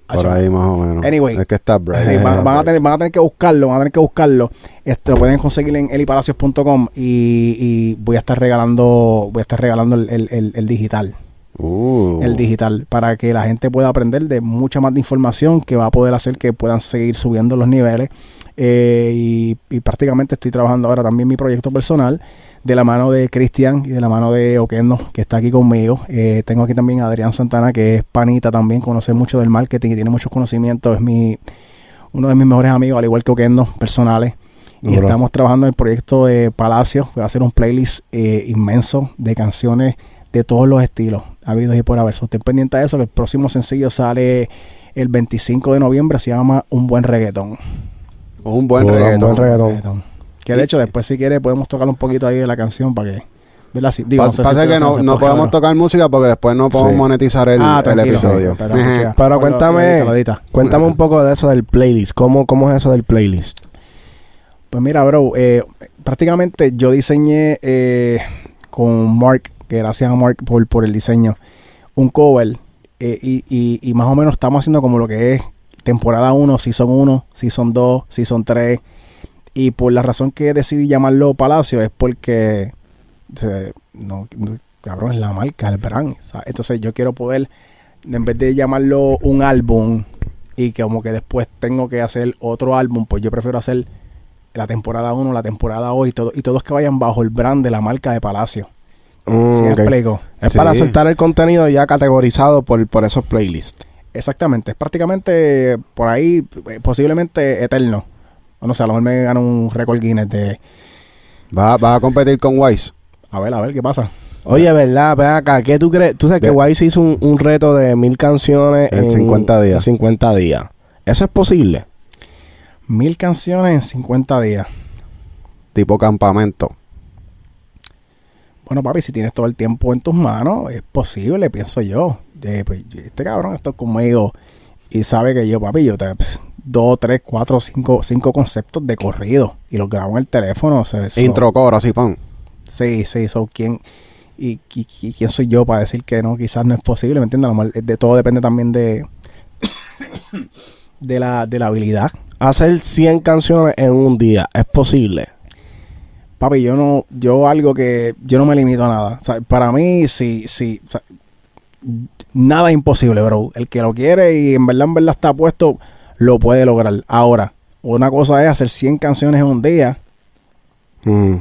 Por ahí más o menos. Anyway. Es que está bright. Sí, van, a tener, van a tener que buscarlo, van a tener que buscarlo. Este, lo pueden conseguir en elipalacios.com y, y voy a estar regalando, voy a estar regalando el, el- el- el digital, Uh. el digital, para que la gente pueda aprender de mucha más de información que va a poder hacer que puedan seguir subiendo los niveles. Eh, y, y prácticamente estoy trabajando ahora también mi proyecto personal de la mano de Cristian y de la mano de Oquendo, que está aquí conmigo. Eh, tengo aquí también a Adrián Santana, que es panita también, conoce mucho del marketing y tiene muchos conocimientos. Es mi uno de mis mejores amigos, al igual que Oquendo, personales. Y estamos trabajando en el proyecto de Palacio. Voy a hacer un playlist eh, inmenso de canciones de todos los estilos, habidos y por haber. So, estén pendientes de eso, que el próximo sencillo sale el 25 de noviembre, se llama Un Buen Reggaetón. Un buen Puro, reggaetón. buen reggaetón. Reggaetón. Que de hecho, después, si quieres, podemos tocar un poquito ahí de la canción para que. ¿Verdad? Sí, digo, Pa- no sé pasa que no, no podemos pero- tocar música porque después no podemos Sí. monetizar el, Ah, el episodio. Pero, cuéntame-. Cuéntame un poco de eso del playlist. ¿Cómo, cómo es eso del playlist? Pues mira, bro, eh, prácticamente yo diseñé eh, con Mark, que gracias a Mark por, por el diseño, un cover. eh, y, y- y más o menos estamos haciendo como lo que es temporada 1, Season 1, Season 2, Season 3. Y por la razón que decidí llamarlo Palacio es porque, eh, no, no, cabrón, es la marca, el brand. ¿sabes? Entonces yo quiero poder, en vez de llamarlo un álbum y que como que después tengo que hacer otro álbum, pues yo prefiero hacer la temporada 1, la temporada 2 y, todo, y todos que vayan bajo el brand de la marca de Palacio. Mm, ¿Sí me explico? Es Sí. para soltar el contenido ya categorizado por, por esos playlists. Exactamente, es prácticamente por ahí, eh, posiblemente eterno. O no sé, a lo mejor me gano un récord Guinness de... ¿Vas vas a competir con Wise? A ver, a ver, ¿qué pasa? Oye, ¿verdad? Ven acá, ¿qué tú crees? Tú sabes que Wise hizo un, un reto de mil canciones En 50 días. en 50 días. ¿Eso es posible? Mil canciones en 50 días. Tipo campamento. Bueno, papi, si tienes todo el tiempo en tus manos, es posible, pienso yo. Eh, pues, este cabrón está conmigo y sabe que yo, papi, yo te... pss, dos, tres, cuatro, cinco, cinco conceptos de corrido y los grabo en el teléfono. o sea, Intro, coro, así, pon. Sí, sí, so, ¿quién, y, y- y quién soy yo para decir que no, quizás no es posible, ¿me entiendes? Eh, De todo depende también de, *coughs* de, la, de la habilidad. Hacer 100 canciones en un día, ¿es posible? Papi, yo no, yo algo que, yo no me limito a nada. O sea, para mí, sí, sí, o sea, nada es imposible, bro. El que lo quiere y en verdad, en verdad está puesto, lo puede lograr. Ahora, una cosa es hacer 100 canciones en un día Mm.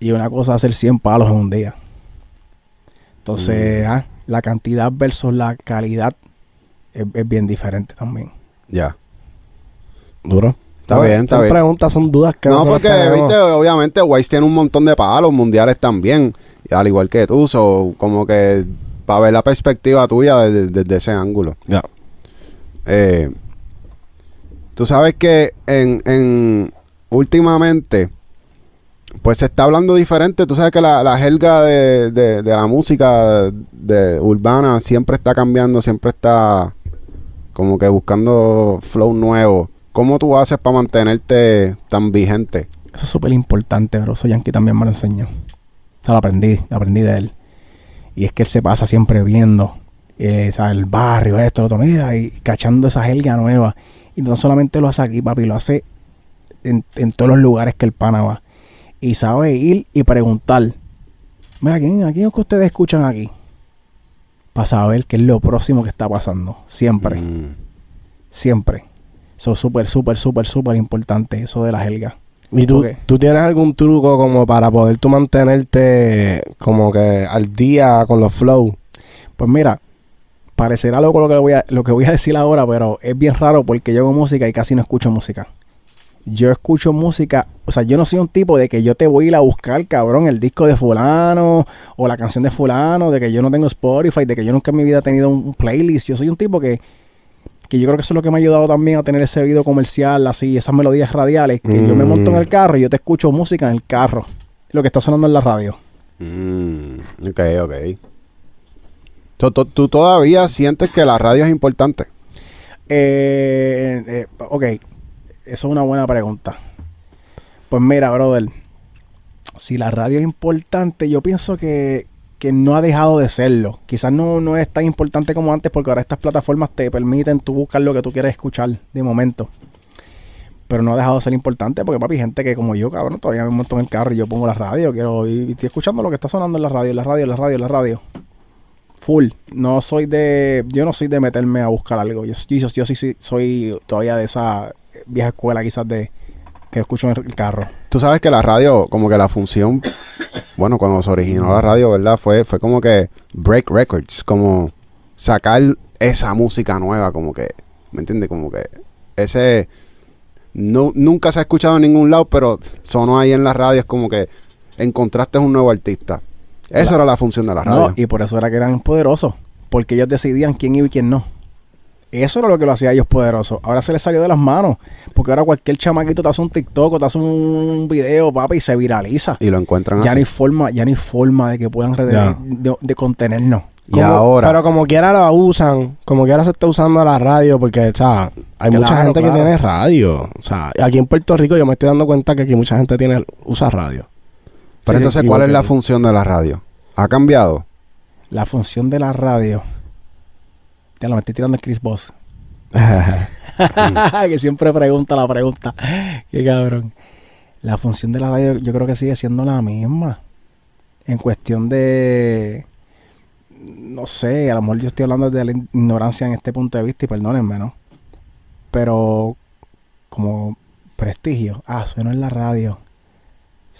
y una cosa es hacer 100 palos en un día. Entonces, ah, la cantidad versus la calidad es, es bien diferente también. Ya. Duro. Está bien, está son bien. preguntas, son dudas que No, porque, viste, obviamente Wise tiene un montón de palos mundiales también, al igual que tú, so, como que para ver la perspectiva tuya desde, desde ese ángulo. Ya. Eh, tú sabes que en, en últimamente, pues se está hablando diferente. Tú sabes que la, la jerga de, de- la música de urbana siempre está cambiando, siempre está como que buscando flow nuevo. ¿Cómo tú haces para mantenerte tan vigente? Eso es súper importante, bro. Eso Yankee también me lo enseñó. O sea, lo aprendí, lo aprendí de él. Y es que él se pasa siempre viendo, eh, el barrio, esto, lo otro, mira, y cachando esa jerga nueva. Y no solamente lo hace aquí, papi, lo hace en, en todos los lugares que el pana va. Y sabe ir y preguntar, mira, ¿quién, ¿a quién es que ustedes escuchan aquí? Para saber qué es lo próximo que está pasando. Siempre, Mm, siempre. Eso es súper, súper, súper, súper importante, eso de la jerga. ¿Y tú, tú tienes algún truco como para poder tú mantenerte como que al día con los flow? Pues mira, parecerá loco lo que voy a, lo que voy a decir ahora, pero es bien raro porque yo hago música y casi no escucho música. Yo escucho música, o sea, yo no soy un tipo de que yo te voy a ir a buscar, cabrón, el disco de fulano o la canción de fulano, de que yo no tengo Spotify, de que yo nunca en mi vida he tenido un, playlist. Yo soy un tipo que, que yo creo que eso es lo que me ha ayudado también a tener ese oído comercial, así, esas melodías radiales, que yo me monto en el carro y yo te escucho música en el carro, lo que está sonando en la radio. mm, ok, ok. Tú- ¿Tú todavía sientes que la radio es importante? Eh, eh, ok, eso es una buena pregunta. Pues mira, brother, si la radio es importante, yo pienso que, que no ha dejado de serlo. Quizás no, no es tan importante como antes porque ahora estas plataformas te permiten tú buscar lo que tú quieres escuchar de momento. Pero no ha dejado de ser importante porque, papi, gente que como yo, cabrón, todavía me monto en el carro y yo pongo la radio, quiero y, y estoy escuchando lo que está sonando en la radio, en la radio, en la radio, en la radio. Full. No soy de. Yo no soy de meterme a buscar algo. Yo, yo, yo sí, sí soy todavía de esa vieja escuela, quizás de. que escucho en el carro. Tú sabes que la radio, como que la función, bueno, cuando se originó la radio, ¿verdad? Fue, fue como que break records, como sacar esa música nueva, como que, ¿me entiendes? Como que ese, no, nunca se ha escuchado en ningún lado, pero sonó ahí en la radio, es como que encontraste un nuevo artista. Esa La- era la función de la radio. No, y por eso era que eran poderosos. Porque ellos decidían quién iba y quién no. Eso era lo que lo hacía a ellos poderosos. Ahora se les salió de las manos. Porque ahora cualquier chamaquito te hace un TikTok o te hace un video, papi, y se viraliza. Y lo encuentran Ya así. no hay forma, ya no hay forma de que puedan de, de contenernos. Y ahora, Pero como quiera lo usan, como quiera se está usando la radio, porque, o sea, hay Claro, mucha gente claro. que tiene radio. O sea, aquí en Puerto Rico yo me estoy dando cuenta que aquí mucha gente tiene usa radio. Pero Sí, entonces, ¿cuál es la función de la radio? ¿Ha cambiado? La función de la radio. Ya lo me estoy tirando el Chris Boss. *laughs* que siempre pregunta la pregunta. Qué cabrón. La función de la radio yo creo que sigue siendo la misma. En cuestión de... No sé, a lo mejor yo estoy hablando de la ignorancia en este punto de vista y perdónenme, ¿no? Pero como prestigio. Ah, sueno en la radio.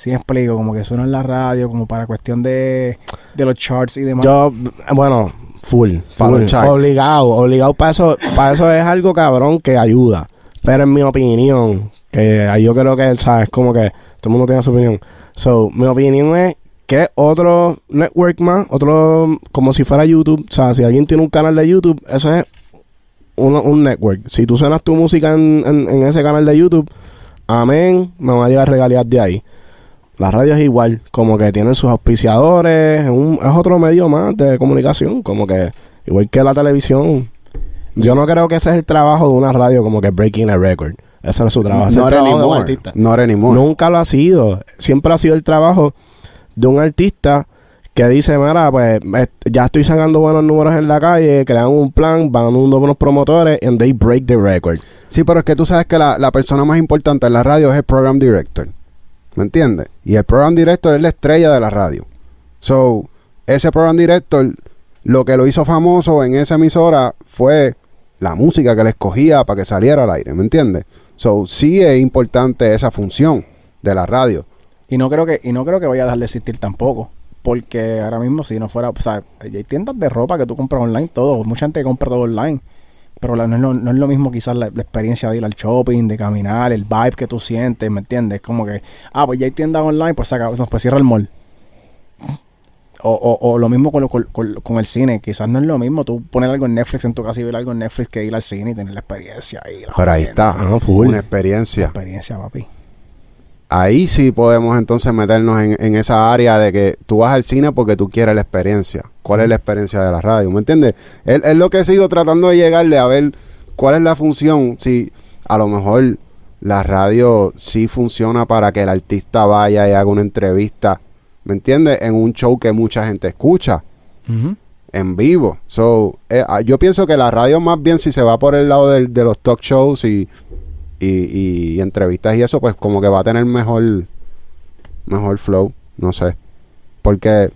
Sí explico, como que sueno en la radio, como para cuestión de, de los charts y demás. Yo, bueno, full, Para full, los charts. obligado, obligado para eso, para eso es algo cabrón que ayuda. Pero en mi opinión, que ahí yo creo que, ¿sabes? Como que todo el mundo tiene su opinión. So, mi opinión es que otro network más, otro, como si fuera YouTube, o sea, si alguien tiene un canal de YouTube, eso es un, un network. Si tú suenas tu música en, en- en ese canal de YouTube, amén, me van a llegar regalías de ahí. La radio es igual, como que tienen sus auspiciadores, es, un- es otro medio más de comunicación, como que igual que la televisión. Yo no creo que ese es el trabajo de una radio, como que breaking a record. Ese no es su trabajo, ese es el de un artista. Not anymore. Nunca lo ha sido. Siempre ha sido el trabajo de un artista que dice, mira, pues ya estoy sacando buenos números en la calle, crean un plan, van unos buenos promotores, and they break the record. Sí, pero es que tú sabes que la, la persona más importante en la radio es el program director. ¿Me entiendes? Y el program director es la estrella de la radio. So, ese program director, lo que lo hizo famoso en esa emisora fue la música que le escogía para que saliera al aire. ¿Me entiendes? So, sí es importante esa función de la radio. Y no creo que y no creo que vaya a dejar de existir tampoco. Porque ahora mismo, si no fuera, o sea, hay tiendas de ropa que tú compras online, todo. Mucha gente compra todo online. Pero la- no, es lo, no es lo mismo quizás la, la experiencia de ir al shopping, de caminar, el vibe que tú sientes, ¿me entiendes? Es como que, ah, pues ya hay tiendas online, pues, saca, pues cierra el mall. O, o, o lo mismo con, lo- con, con- con el cine. Quizás no es lo mismo tú poner algo en Netflix en tu casa y ver algo en Netflix que ir al cine y tener la experiencia ahí. la Pero ahí está, full. una experiencia. Experiencia, papi. Ahí sí podemos entonces meternos en, en esa área de que tú vas al cine porque tú quieres la experiencia. ¿Cuál es la experiencia de la radio? ¿Me entiendes? Es, es lo que he sido tratando de llegarle a ver cuál es la función. Si a lo mejor la radio sí funciona para que el artista vaya y haga una entrevista, ¿me entiendes? En un show que mucha gente escucha en vivo. So, eh, ah, yo pienso que la radio más bien si se va por el lado del- de, los talk shows y, y, y entrevistas y eso, pues como que va a tener mejor mejor flow, no sé. Porque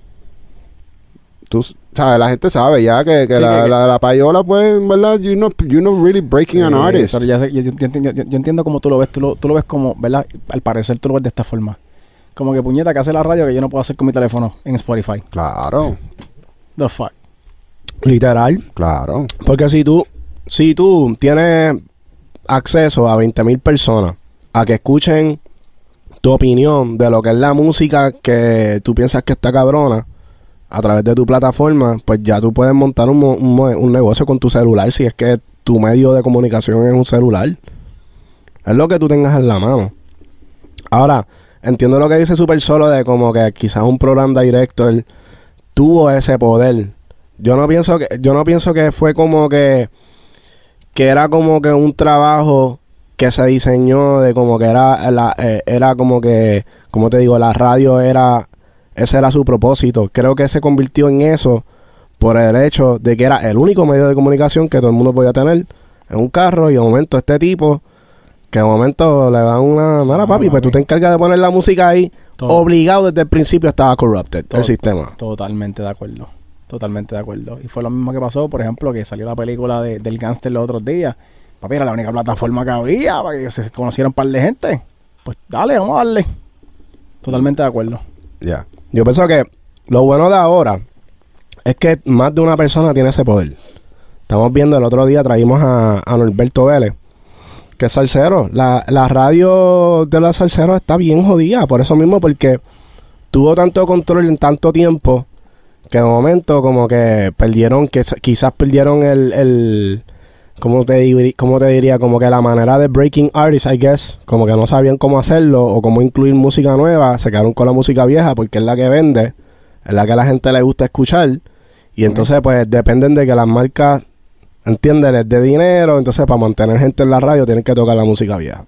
tú sabes, la gente sabe ya que, que Sí, la, que- la, la payola, pues, en verdad, you're not, you're not really breaking an Sí, artist. pero ya sé- yo, yo entiendo, yo- yo entiendo cómo tú lo ves. Tú lo, tú lo ves como, ¿verdad? Al parecer tú lo ves de esta forma. Como que puñeta que hace la radio que yo no puedo hacer con mi teléfono en Spotify. Claro, The fuck. Literal. claro. Porque si tú, si tú tienes acceso a 20 mil personas a que escuchen tu opinión de lo que es la música que tú piensas que está cabrona a través de tu plataforma, pues ya tú puedes montar un, un un negocio con tu celular si es que tu medio de comunicación es un celular. Es lo que tú tengas en la mano. Ahora, entiendo lo que dice Super Solo de como que quizás un programa director tuvo ese poder. Yo no pienso que yo no pienso que fue como que que era como que un trabajo que se diseñó de como que era la, eh, era como que como te digo la radio era ese era su propósito creo que se convirtió en eso por el hecho de que era el único medio de comunicación que todo el mundo podía tener en un carro y de momento este tipo que de momento le dan una mala Ah, papi pues tú te encargas de poner la música ahí Todo. obligado desde el principio estaba corrupted Todo. el sistema Totalmente de acuerdo. Totalmente de acuerdo. Y fue lo mismo que pasó, por ejemplo, que salió la película de- del gángster los otros días. Papi, era la única plataforma que había para que se conocieran un par de gente. Pues dale, vamos a darle. Totalmente de acuerdo. Ya. Yo pienso que lo bueno de ahora es que más de una persona tiene ese poder. Estamos viendo el otro día, traímos a, a Norberto Vélez, que es salsero. La, la radio de los salseros está bien jodida, por eso mismo, porque tuvo tanto control en tanto tiempo que de momento como que perdieron, que quizás perdieron el, el, ¿cómo te, cómo te diría? Como que la manera de breaking artists, I guess, como que no sabían cómo hacerlo o cómo incluir música nueva, se quedaron con la música vieja porque es la que vende, es la que a la gente le gusta escuchar. Y entonces, pues, dependen de que las marcas, ¿entiendes? Les dé dinero, entonces para mantener gente en la radio tienen que tocar la música vieja.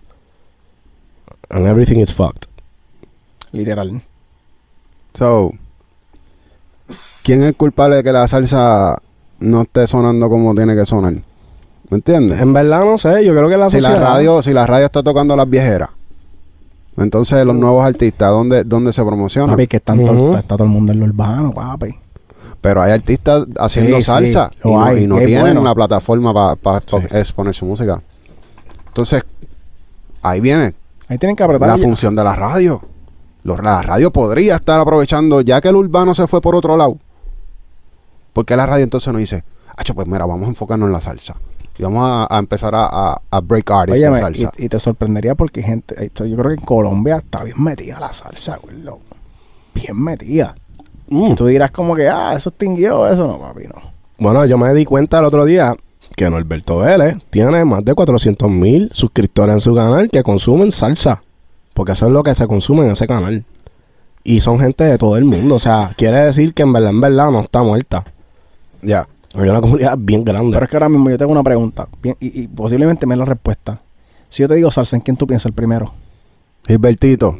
And everything is fucked. Literal. So, ¿quién es el culpable de que la salsa no esté sonando como tiene que sonar? ¿Me entiendes? En verdad no sé, yo creo que la si la radio, si la radio está tocando las viejeras, entonces los nuevos artistas, ¿dónde, dónde se promocionan? Papi, que están todo- está, está todo el mundo en lo urbano, papi. Pero hay artistas haciendo Sí, salsa sí, lo y, no, hay, y no y es tienen bueno. una plataforma para Sí. exponer su música. Entonces, ahí viene Ahí tienen que apretar. la ya. función de la radio. Los- la radio podría estar aprovechando, ya que el urbano se fue por otro lado. Porque la radio entonces no dice, Acho, pues mira, vamos a enfocarnos en la salsa? Y vamos a, a empezar a, a- a break artists en Óyeme, salsa. y, y te sorprendería porque gente, esto, yo creo que en Colombia está bien metida la salsa, güey. lo- Bien metida. Mm. Tú dirás como que, ah, eso extinguió, eso no, papi, no. Bueno, yo me di cuenta el otro día que Norberto Vélez tiene más de 400 mil suscriptores en su canal que consumen salsa. Porque eso es lo que se consume en ese canal. Y son gente de todo el mundo. O sea, quiere decir que en verdad, en verdad no está muerta. Ya. Hay una comunidad bien grande. Pero es que ahora mismo yo tengo una pregunta bien- y, y posiblemente me la respuesta. Si yo te digo salsa, ¿en quién tú piensas el primero? Gilbertito.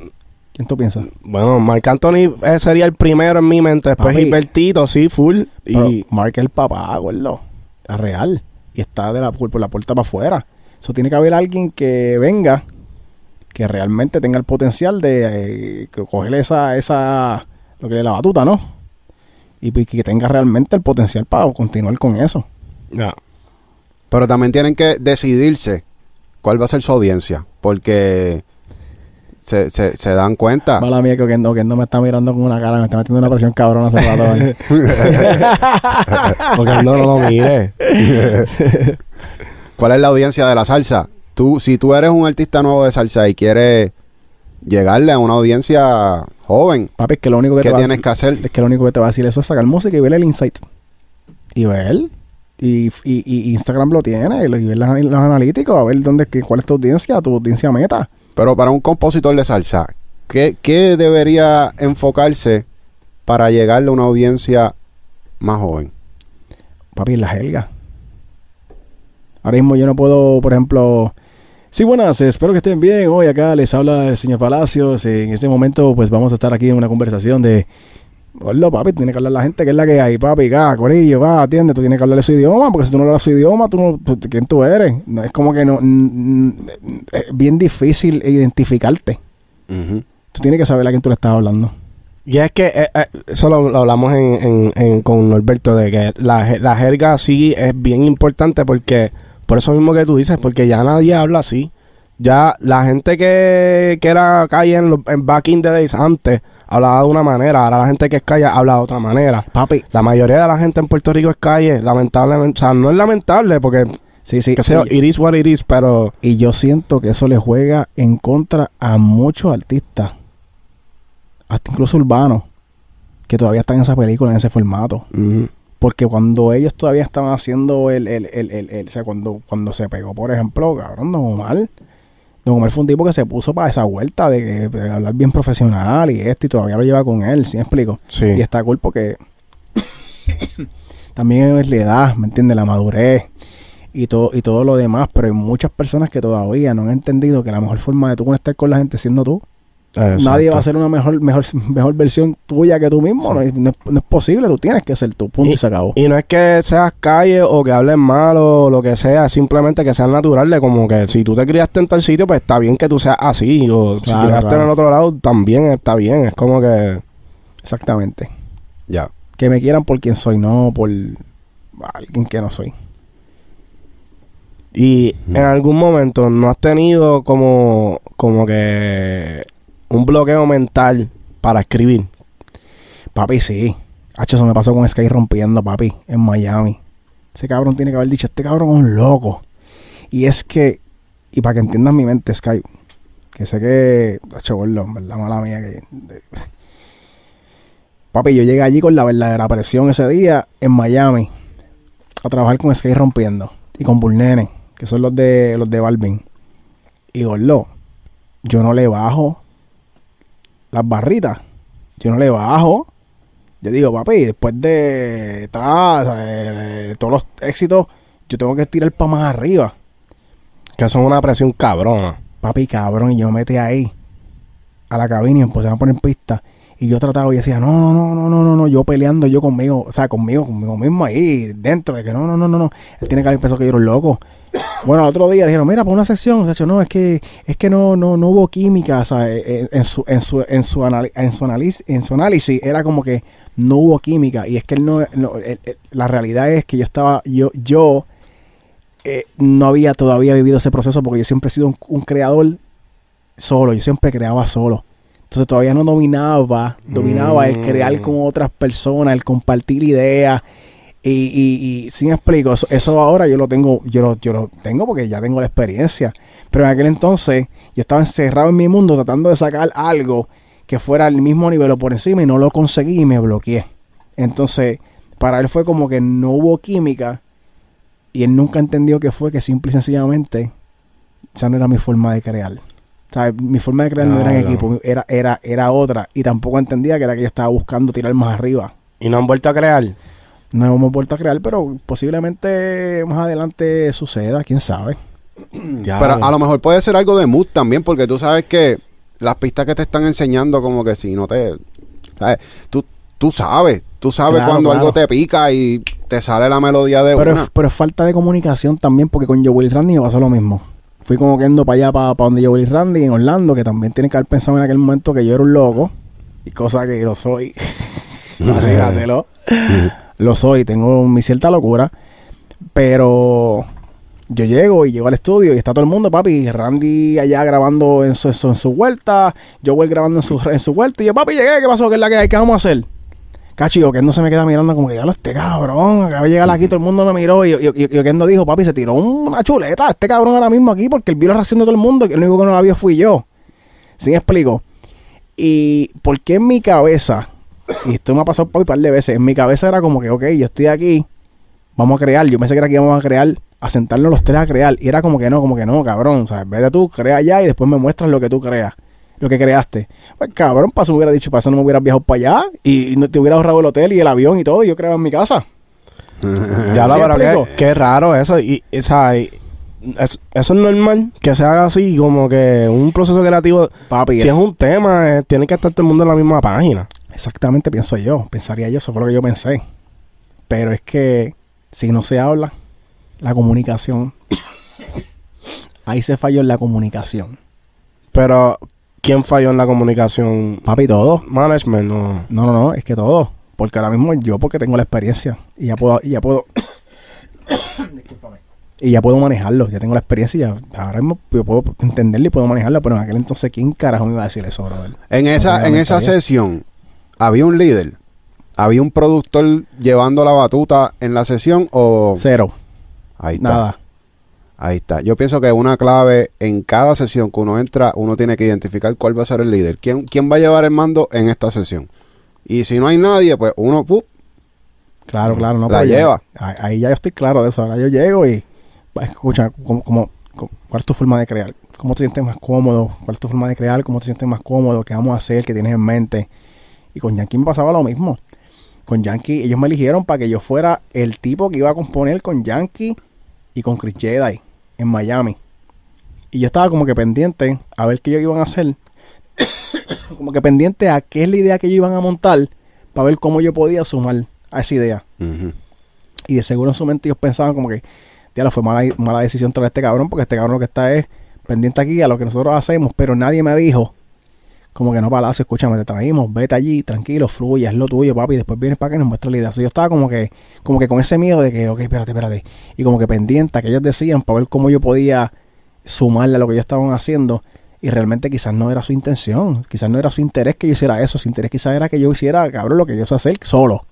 ¿Quién tú piensas? Bueno, Marc Anthony eh, sería el primero en mi mente. Después Papi. Gilbertito, sí, full. Pero Y Mark es el papá, güey. Es real. Y está de la, por la puerta para afuera. Eso tiene que haber alguien que venga, que realmente tenga el potencial de eh, que cogerle esa, esa, lo que es la batuta, ¿no? Y pues que tenga realmente el potencial para continuar con eso. ya. Pero también tienen que decidirse cuál va a ser su audiencia. Porque se, se, se dan cuenta. Mala mía que Oquendo, Oquendo me está mirando con una cara, me está metiendo una presión cabrona hace rato. Porque *laughs* no, no lo mire. *laughs* ¿Cuál es la audiencia de la salsa? Tú, si tú eres un artista nuevo de salsa y quieres llegarle a una audiencia joven, Papi, es que lo único que ¿qué te va a tienes que hacer? Es que lo único que te va a decir eso es sacar música y ver el insight. Y ver. Y, y, y Instagram lo tiene. Y, ver los, los analíticos. A ver dónde, cuál es tu audiencia, tu audiencia meta. Pero para un compositor de salsa, ¿qué, qué debería enfocarse para llegarle a una audiencia más joven? Papi, la jerga. Ahora mismo yo no puedo, por ejemplo. Sí, buenas, espero que estén bien. Hoy acá les habla el señor Palacios. En este momento, pues vamos a estar aquí en una conversación de. Hola, papi, tiene que hablar la gente, que es la que hay, papi, acá, corillo, va, atiende, tú tienes que hablarle su idioma, porque si tú no hablas su idioma, tú no, tú- ¿quién tú eres? No, es como que no, es bien difícil identificarte. Tú tienes que saber a quién tú le estás hablando. Y es que eh, eh, eso lo, lo hablamos en, en- en- con Norberto, de que la, la jerga sí es bien importante porque, por eso mismo que tú dices, porque ya nadie habla así. Ya la gente que, que era calle en, los- en back in the days antes hablaba de una manera, ahora la gente que es calle habla de otra manera. Papi, La mayoría de la gente en Puerto Rico es calle, lamentablemente. O sea, no es lamentable porque, sí, sí. sé yo, y, it is what it is, pero... y yo siento que eso le juega en contra a muchos artistas, hasta incluso urbanos, que todavía están en esa película, en ese formato. Porque cuando ellos todavía estaban haciendo el, el, el, el, el- o sea, cuando, cuando se pegó, por ejemplo, cabrón, Don Omar. Don Omar fue un tipo que se puso para esa vuelta de, que- de hablar bien profesional y esto, y todavía lo lleva con él, ¿sí me explico? Sí. Y está cool porque *coughs* también es la edad, ¿me entiendes? La madurez y todo, y todo lo demás, pero hay muchas personas que todavía no han entendido que la mejor forma de tú conectar con la gente siendo tú. Nadie va a ser una mejor, mejor, mejor versión tuya que tú mismo. No, es- no es, no es posible, tú tienes que ser tú. Punto y, se acabó. Y no es que seas calle o que hables mal o lo que sea, es simplemente que seas natural de como que si tú te criaste en tal sitio, pues está bien que tú seas así. O si Claro, te criaste claro. en el otro lado, también está bien. Es como que... Exactamente. Ya. Que me quieran por quien soy, no por alguien que no soy. Y en algún momento no has tenido como, como que un bloqueo mental para escribir. Papi, sí. Hacho, eso me pasó con Sky rompiendo, papi, en Miami. Ese cabrón tiene que haber dicho, este cabrón es un loco. Y es que, y para que entiendas mi mente, Sky, que sé que, hacho, gordo, verdad, mala mía, que... de- papi, yo llegué allí con la verdadera presión ese día en Miami a trabajar con Sky rompiendo. y con Burnene, que son los de los de Balvin. Y gordo, yo no le bajo las barritas. Yo no le bajo. Yo digo, papi, después de ta- todos los éxitos, yo tengo que tirar para más arriba. Que son una presión cabrona. Papi, cabrón, y yo me metí ahí a la cabina y empezaron a poner pista. Y yo trataba y decía, no, no, no, no, no, no, no, yo peleando yo conmigo, o sea, conmigo, conmigo mismo ahí, dentro, de que no, no, no, no, no. Él tiene que haber pensado que yo era un loco. Bueno, el otro día dijeron, mira, para una sesión, o sea, no, es que, es que no, no, no hubo química, o sea, en, su, en su, en su, anali- en su análisis, en su análisis era como que no hubo química. Y es que él no, no, la realidad es que yo estaba, yo, yo eh, no había todavía vivido ese proceso porque yo siempre he sido un creador solo, yo siempre creaba solo. Entonces todavía no dominaba, dominaba el crear Mm. con otras personas, el compartir ideas. Y, y, y si me explico, eso, eso ahora yo lo tengo, yo lo, yo lo tengo porque ya tengo la experiencia. Pero en aquel entonces yo estaba encerrado en mi mundo tratando de sacar algo que fuera al mismo nivel o por encima y no lo conseguí y me bloqueé. Entonces, para él fue como que no hubo química y él nunca entendió que fue que simple y sencillamente esa no era mi forma de crear. Mi forma de crear no era en equipo, era, era, era otra. Y tampoco entendía que era que yo estaba buscando tirar más arriba. Y no han vuelto a crear. No hemos vuelto a crear, pero posiblemente más adelante suceda, quién sabe. Ya, Pero a lo mejor puede ser algo de mood también, porque tú sabes que las pistas que te están enseñando, como que si no te. ¿sabes? Tú, tú sabes, tú sabes Claro, cuando claro. algo te pica y te sale la melodía de Pero una. es, pero es falta de comunicación también, porque con Joe Willy Randy me pasó lo mismo. Fui como que yendo para allá, para, para donde Joe Willy Randy, en Orlando, que también tiene que haber pensado en aquel momento que yo era un loco, y cosa que lo soy. *laughs* *laughs* Así, dátelo. *laughs* lo soy, tengo mi cierta locura, pero yo llego y llego al estudio y está todo el mundo, papi, Randy allá grabando en su, en su, en su vuelta, Joel grabando en su, en su vuelta, y yo, papi, llegué, ¿qué pasó? ¿Qué es la que hay? ¿Qué vamos a hacer? Cacho, y Oquendo se me queda mirando como que ya lo este cabrón, acaba de llegar aquí, todo el mundo me miró y, y, y- y Oquendo dijo, papi, se tiró una chuleta, este cabrón ahora mismo aquí porque él vio la reacción de todo el mundo, que el único que no la vio fui yo. ¿Sí me explico? Y por qué en mi cabeza, y esto me ha pasado por un par de veces, en mi cabeza era como que, ok, yo estoy aquí, vamos a crear, yo pensé que era que íbamos a crear, a sentarnos los tres a crear, y era como que no, como que no, cabrón, o sea, vete tú, crea allá y después me muestras lo que tú creas, lo que creaste. Pues cabrón, para eso me hubiera dicho, para eso no me hubieras viajado para allá y no te hubiera ahorrado el hotel y el avión y todo, y yo creaba en mi casa. *laughs* Ya lo ¿Sí pero explico? qué, raro eso. Y, y, eso es normal que se haga así, como que un proceso creativo. Papi, si es- es un tema, eh, tiene que estar todo el mundo en la misma página. exactamente pienso yo, pensaría yo, eso fue lo que yo pensé. Pero es que si no se habla, la comunicación, *coughs* ahí se falló en la comunicación. Pero, ¿quién falló en la comunicación? Papi, todo. Management, no. No, no, no, es que todo. Porque ahora mismo yo porque tengo la experiencia y ya puedo, y ya puedo. *coughs* Discúlpame. Y ya puedo manejarlo, ya tengo la experiencia y ya, ahora mismo yo puedo entenderlo y puedo manejarlo, pero en aquel entonces, ¿quién carajo me iba a decir eso, brother? En esa, No en esa sesión, había un líder, había un productor llevando la batuta en la sesión o Cero, ahí está. nada. Ahí está. Yo pienso que una clave en cada sesión que uno entra, uno tiene que identificar cuál va a ser el líder. ¿Quién, quién va a llevar el mando en esta sesión? Y si no hay nadie, pues uno ¡pup! Claro, claro, no La ya- lleva. ahí, ahí ya yo estoy claro de eso. Ahora yo llego y pues, escucha, como- como- ¿cuál es tu forma de crear? ¿Cómo te sientes más cómodo? ¿Cuál es tu forma de crear? ¿Cómo te sientes más cómodo? ¿Qué vamos a hacer? ¿Qué tienes en mente? Y con Yankee me pasaba lo mismo. Con Yankee, ellos me eligieron para que yo fuera el tipo que iba a componer con Yankee y con Chris Jedi en Miami. Y yo estaba como que pendiente a ver qué ellos iban a hacer. *coughs* como que pendiente a qué es la idea que ellos iban a montar para ver cómo yo podía sumar a esa idea. Y de seguro en su mente ellos pensaban como que, ya fue mala, mala decisión traer a este cabrón, porque este cabrón lo que está es pendiente aquí a lo que nosotros hacemos, pero nadie me dijo, como que no palacio, escúchame, te traímos, vete allí, tranquilo, fluye, haz lo tuyo, papi, y después vienes para acá y nos muestras la idea. So, yo estaba como que, como que con ese miedo de que, ok, espérate, espérate, y como que pendiente a que ellos decían para ver cómo yo podía sumarle a lo que ellos estaban haciendo. Y realmente quizás no era su intención, quizás no era su interés que yo hiciera eso, su interés quizás era que yo hiciera, cabrón, lo que yo sé hacer solo.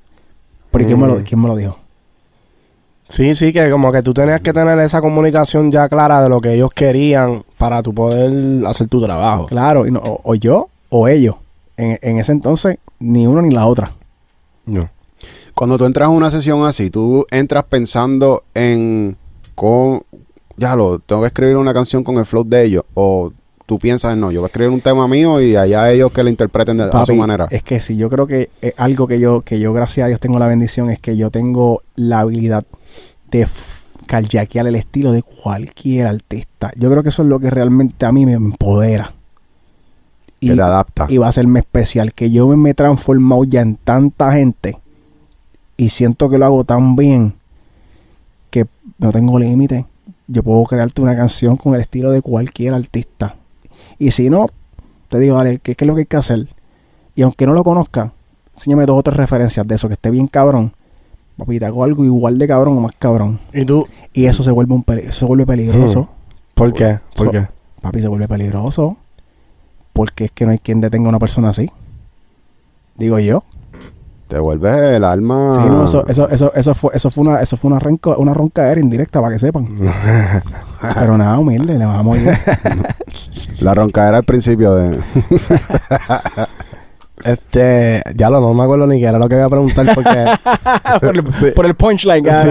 Pero ¿y ¿quién, me lo, Mm. ¿quién me lo dijo? Sí, sí, que como que tú tenías que tener esa comunicación ya clara de lo que ellos querían para tu poder hacer tu trabajo. Claro, y no- o, o yo o ellos. En, en ese entonces, ni uno ni la otra. No. Cuando tú entras a una sesión así, tú entras pensando en con, ya lo, tengo que escribir una canción con el flow de ellos, o tú piensas, no, yo voy a escribir un tema mío y allá ellos que lo interpreten de, a su manera. Es que sí, yo creo que eh, algo que yo, que yo, gracias a Dios, tengo la bendición es que yo tengo la habilidad de carjackear el estilo de cualquier artista. Yo creo que eso es lo que realmente a mí me empodera. Y, te adapta. y va a serme especial. Que yo me, he transformado ya en tanta gente y siento que lo hago tan bien que no tengo límite. Yo puedo crearte una canción con el estilo de cualquier artista. Y si no, te digo, dale, ¿qué, qué es lo que hay que hacer? Y aunque no lo conozca, enséñame dos o tres referencias de eso, que esté bien cabrón. Papi, te hago algo igual de cabrón o más cabrón. ¿Y tú? Y eso se vuelve un peli- eso se vuelve peligroso. ¿Por qué? ¿Por So- qué? Papi, se vuelve peligroso. Porque es que no hay quien detenga a una persona así. Digo yo. Te vuelve el alma. Sí, no, eso, eso, eso, eso fue, eso fue una, eso fue una ronca, una ronca indirecta para que sepan. *laughs* Pero nada, humilde, le vamos a ir. *laughs* La roncadera al principio de. *laughs* Este, ya lo no me acuerdo ni qué era lo que iba a preguntar porque por, el, Sí. por el punchline, sí,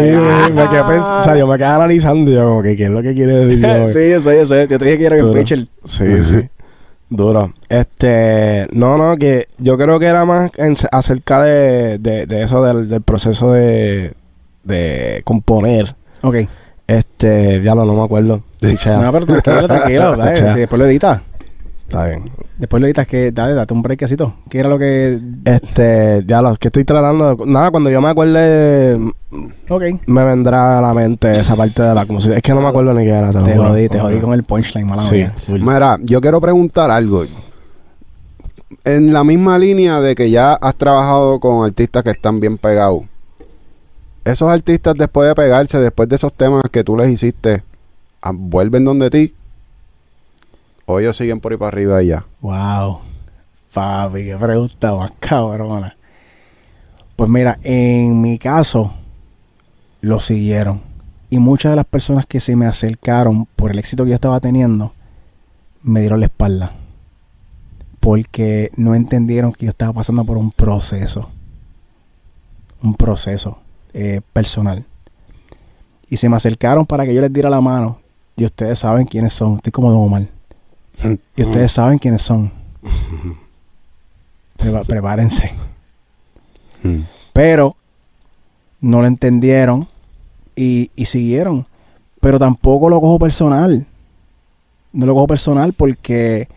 me quedé pens- o sea, yo me quedé analizando y yo como que qué es lo que quiere decir yo. sí, yo sé, yo sé. Yo te dije que era Pero- bien pitcher. Sí, sí. Duro. Este, no, no, que yo creo que era más en- acerca de, de, de eso del, del proceso de, de componer. Ok. Este, ya lo no me acuerdo. *laughs* No, pero tranquilo, tranquilo. *laughs* Pichea. si después lo editas. Está bien. Después lo editas que, dale, date un breakcito. ¿Qué era lo que...? Este, ya lo que estoy tratando. de- nada, cuando yo me acuerde, Ok. me vendrá a la mente esa parte de la música. Es que no me acuerdo ni qué era. Te juro. jodí, te jodí con el punchline, mala Sí. Mira, yo quiero preguntar algo. En la misma línea de que ya has trabajado con artistas que están bien pegados. Esos artistas después de pegarse, después de esos temas que tú les hiciste, ah, vuelven donde ti. O ellos siguen por ahí para arriba y ya. Wow. Papi, qué pregunta más cabrona. Pues mira, en mi caso, lo siguieron. Y muchas de las personas que se me acercaron por el éxito que yo estaba teniendo, me dieron la espalda. Porque no entendieron que yo estaba pasando por un proceso. Un proceso eh, personal. Y se me acercaron para que yo les diera la mano. Y ustedes saben quiénes son. Estoy como Don Omar. Y ustedes saben quiénes son. *laughs* Prepárense. Mm. Pero no lo entendieron y, y siguieron. Pero tampoco lo cojo personal. No lo cojo personal porque,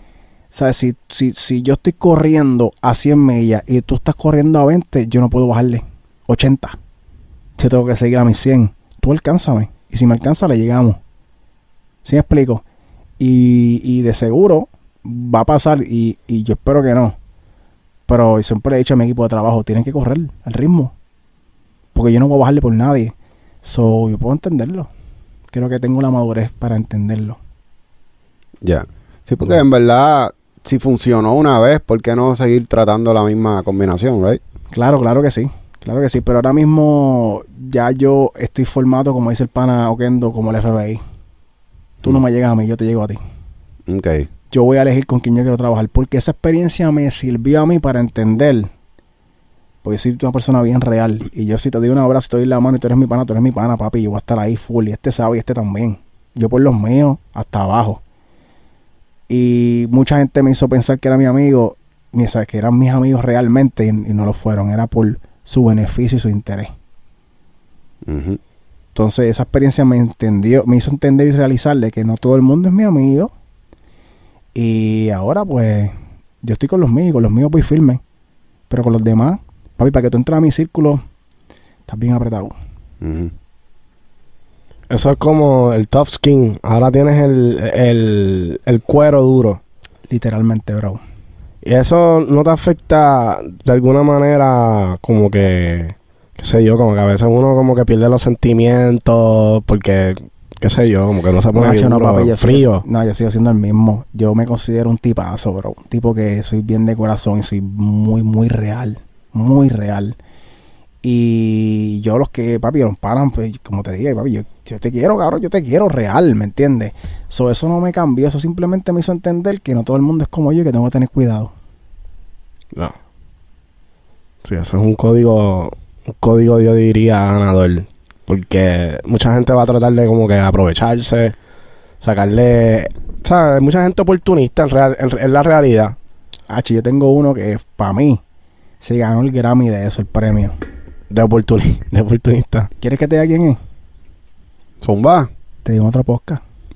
¿sabes? Si, si, si yo estoy corriendo a 100 millas y tú estás corriendo a 20, yo no puedo bajarle 80. Si tengo que seguir a mis 100, tú alcánzame. Y si me alcanza, le llegamos. ¿Sí me explico? Y, y de seguro va a pasar y, y yo espero que no. Pero siempre le he dicho a mi equipo de trabajo, tienen que correr al ritmo. Porque yo no voy a bajarle por nadie. So, yo puedo entenderlo. Creo que tengo la madurez para entenderlo. Ya. Sí, porque en verdad, si funcionó una vez, ¿por qué no seguir tratando la misma combinación, right? Claro, claro que sí. Claro que sí. Pero ahora mismo ya yo estoy formado, como dice el pana Oquendo, como el FBI. Tú no me llegas a mí, yo te llego a ti. Ok. yo voy a elegir con quién yo quiero trabajar. Porque esa experiencia me sirvió a mí para entender. Porque soy una persona bien real. Y yo si te doy un abrazo, te doy la mano y tú eres mi pana, tú eres mi pana, papi. Yo voy a estar ahí full. Y este sabe y este también. Yo por los míos, hasta abajo. Y mucha gente me hizo pensar que era mi amigo. Ni sabes que eran mis amigos realmente. Y, y no lo fueron. Era por su beneficio y su interés. Ujú. Entonces esa experiencia me entendió, me hizo entender y realizar de que no todo el mundo es mi amigo. Y ahora pues yo estoy con los míos, y con los míos voy firme. Pero con los demás, papi, para que tú entres a mi círculo, estás bien apretado. Eso es como el tough skin. Ahora tienes el, el, el cuero duro. Literalmente, bro. Y eso no te afecta de alguna manera como que, sé yo, como que a veces uno como que pierde los sentimientos porque, qué sé yo, como que no se pone Nacho, bien no, duro, papi, yo frío. sigo- no, yo sigo siendo el mismo. Yo me considero un tipazo, bro. Un tipo que soy bien de corazón y soy muy, muy real. Muy real. Y yo los que, papi, los paran, pues, como te digo, papi, yo, yo te quiero, cabrón, yo te quiero real, ¿me entiendes? So, eso no me cambió, eso simplemente me hizo entender que no todo el mundo es como yo y que tengo que tener cuidado. No. Sí, eso es un código, código yo diría ganador. Porque mucha gente va a tratar de como que aprovecharse, sacarle... ¿Sabes? Mucha gente oportunista en, real, en, en la realidad. Ah, yo tengo uno que para mí se ganó el Grammy de eso, el premio. De, oportuni *laughs* de oportunista. ¿Quieres que te diga quién es? Zumba. Te digo otro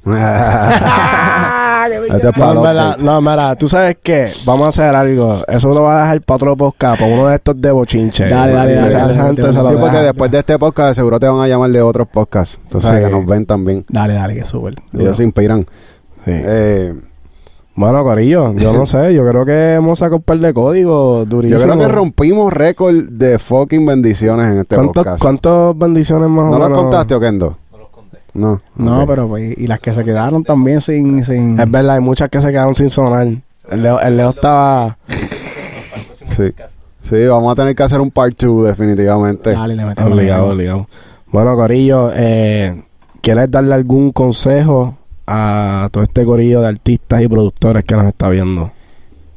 *laughs* Este es No, no, mira, tú sabes qué, vamos a hacer algo. Eso lo va a dejar para otro podcast, para uno de estos de bochinche. Dale, dale, dale, esa dale, gente dale, se lo Sí, dale. porque después de este podcast seguro te van a llamar de otros podcasts. Entonces Sí. que nos ven también. Dale, dale, que súper. Ellos se inspiran. Sí. Eh, Bueno, Corillo, yo no *laughs* sé, yo creo que hemos sacado un par de códigos yo durísimos. creo que rompimos récord de fucking bendiciones en este ¿Cuántos, podcast. ¿Cuántas bendiciones más o ¿No los menos? contaste, Oquendo? No. No, pero pues, y las que se quedaron también sin... sin... Es verdad, hay muchas que se quedaron sin sonar. El Leo, el Leo estaba... Sí. Sí, vamos a tener que hacer un part 2 definitivamente. Dale, le metemos. Obligado, obligado. Bueno, Corillo, eh, ¿quieres darle algún consejo a todo este corillo de artistas y productores que nos está viendo?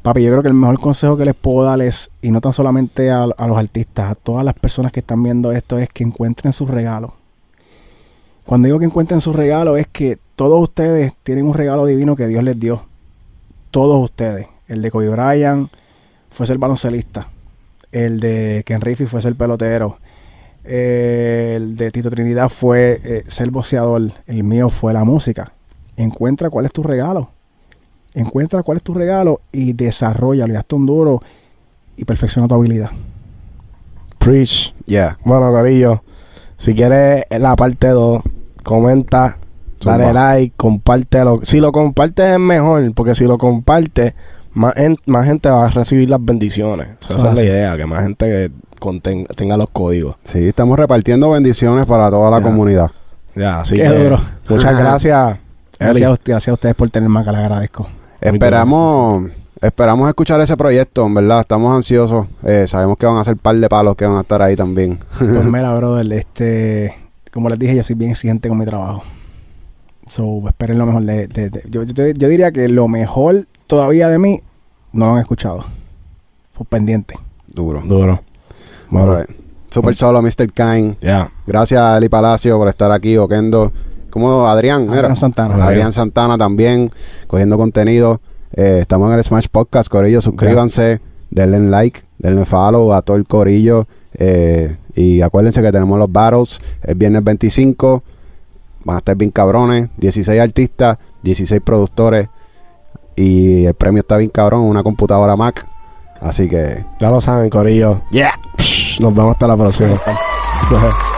Papi, yo creo que el mejor consejo que les puedo dar es, y no tan solamente a, a los artistas, a todas las personas que están viendo esto, es que encuentren sus regalos. Cuando digo que encuentren sus regalos, es que todos ustedes tienen un regalo divino que Dios les dio. Todos ustedes. El de Kobe Bryant fue ser baloncelista. El de Ken Riffy fue ser pelotero. El de Tito Trinidad fue eh, ser boxeador. El mío fue la música. Encuentra cuál es tu regalo. Encuentra cuál es tu regalo y desarrollalo y hazte un duro y perfecciona tu habilidad. Preach. Yeah. Bueno, Corillo, si quieres la parte 2, comenta, dale like, compártelo. Si lo compartes es mejor, porque si lo compartes, más, en- más gente va a recibir las bendiciones. O sea, Eso esa es la idea, que más gente que conten- tenga los códigos. Sí, estamos repartiendo bendiciones para toda la Ya. comunidad. Ya, así Qué que duro. muchas *laughs* gracias. Gracias a, usted- gracias a ustedes por tenerme acá, les agradezco. Esperamos, esperamos escuchar ese proyecto, en verdad. Estamos ansiosos. Eh, sabemos que van a ser par de palos que van a estar ahí también. Pues *laughs* mira, brother, este, como les dije, yo soy bien exigente con mi trabajo. So, esperen lo mejor de, de- de- yo, yo diría que lo mejor todavía de mí no lo han escuchado. Pues pendiente. Duro. Duro. Bueno. Super solo, Mr. Kine. ya. Gracias a Eli Palacio por estar aquí, Oquendo. Como Adrián, era? Adrián Santana. Adrián Santana también, cogiendo contenido. Eh, estamos en el Smash Podcast, Corillo. Suscríbanse, denle like, denle follow a todo el Corillo. eh, y acuérdense que tenemos los battles el viernes 25. Van a estar bien cabrones. 16 artistas, 16 productores. Y el premio está bien cabrón, una computadora Mac. Así que, Ya lo saben, Corillo. yeah. Nos vemos hasta la próxima. *laughs*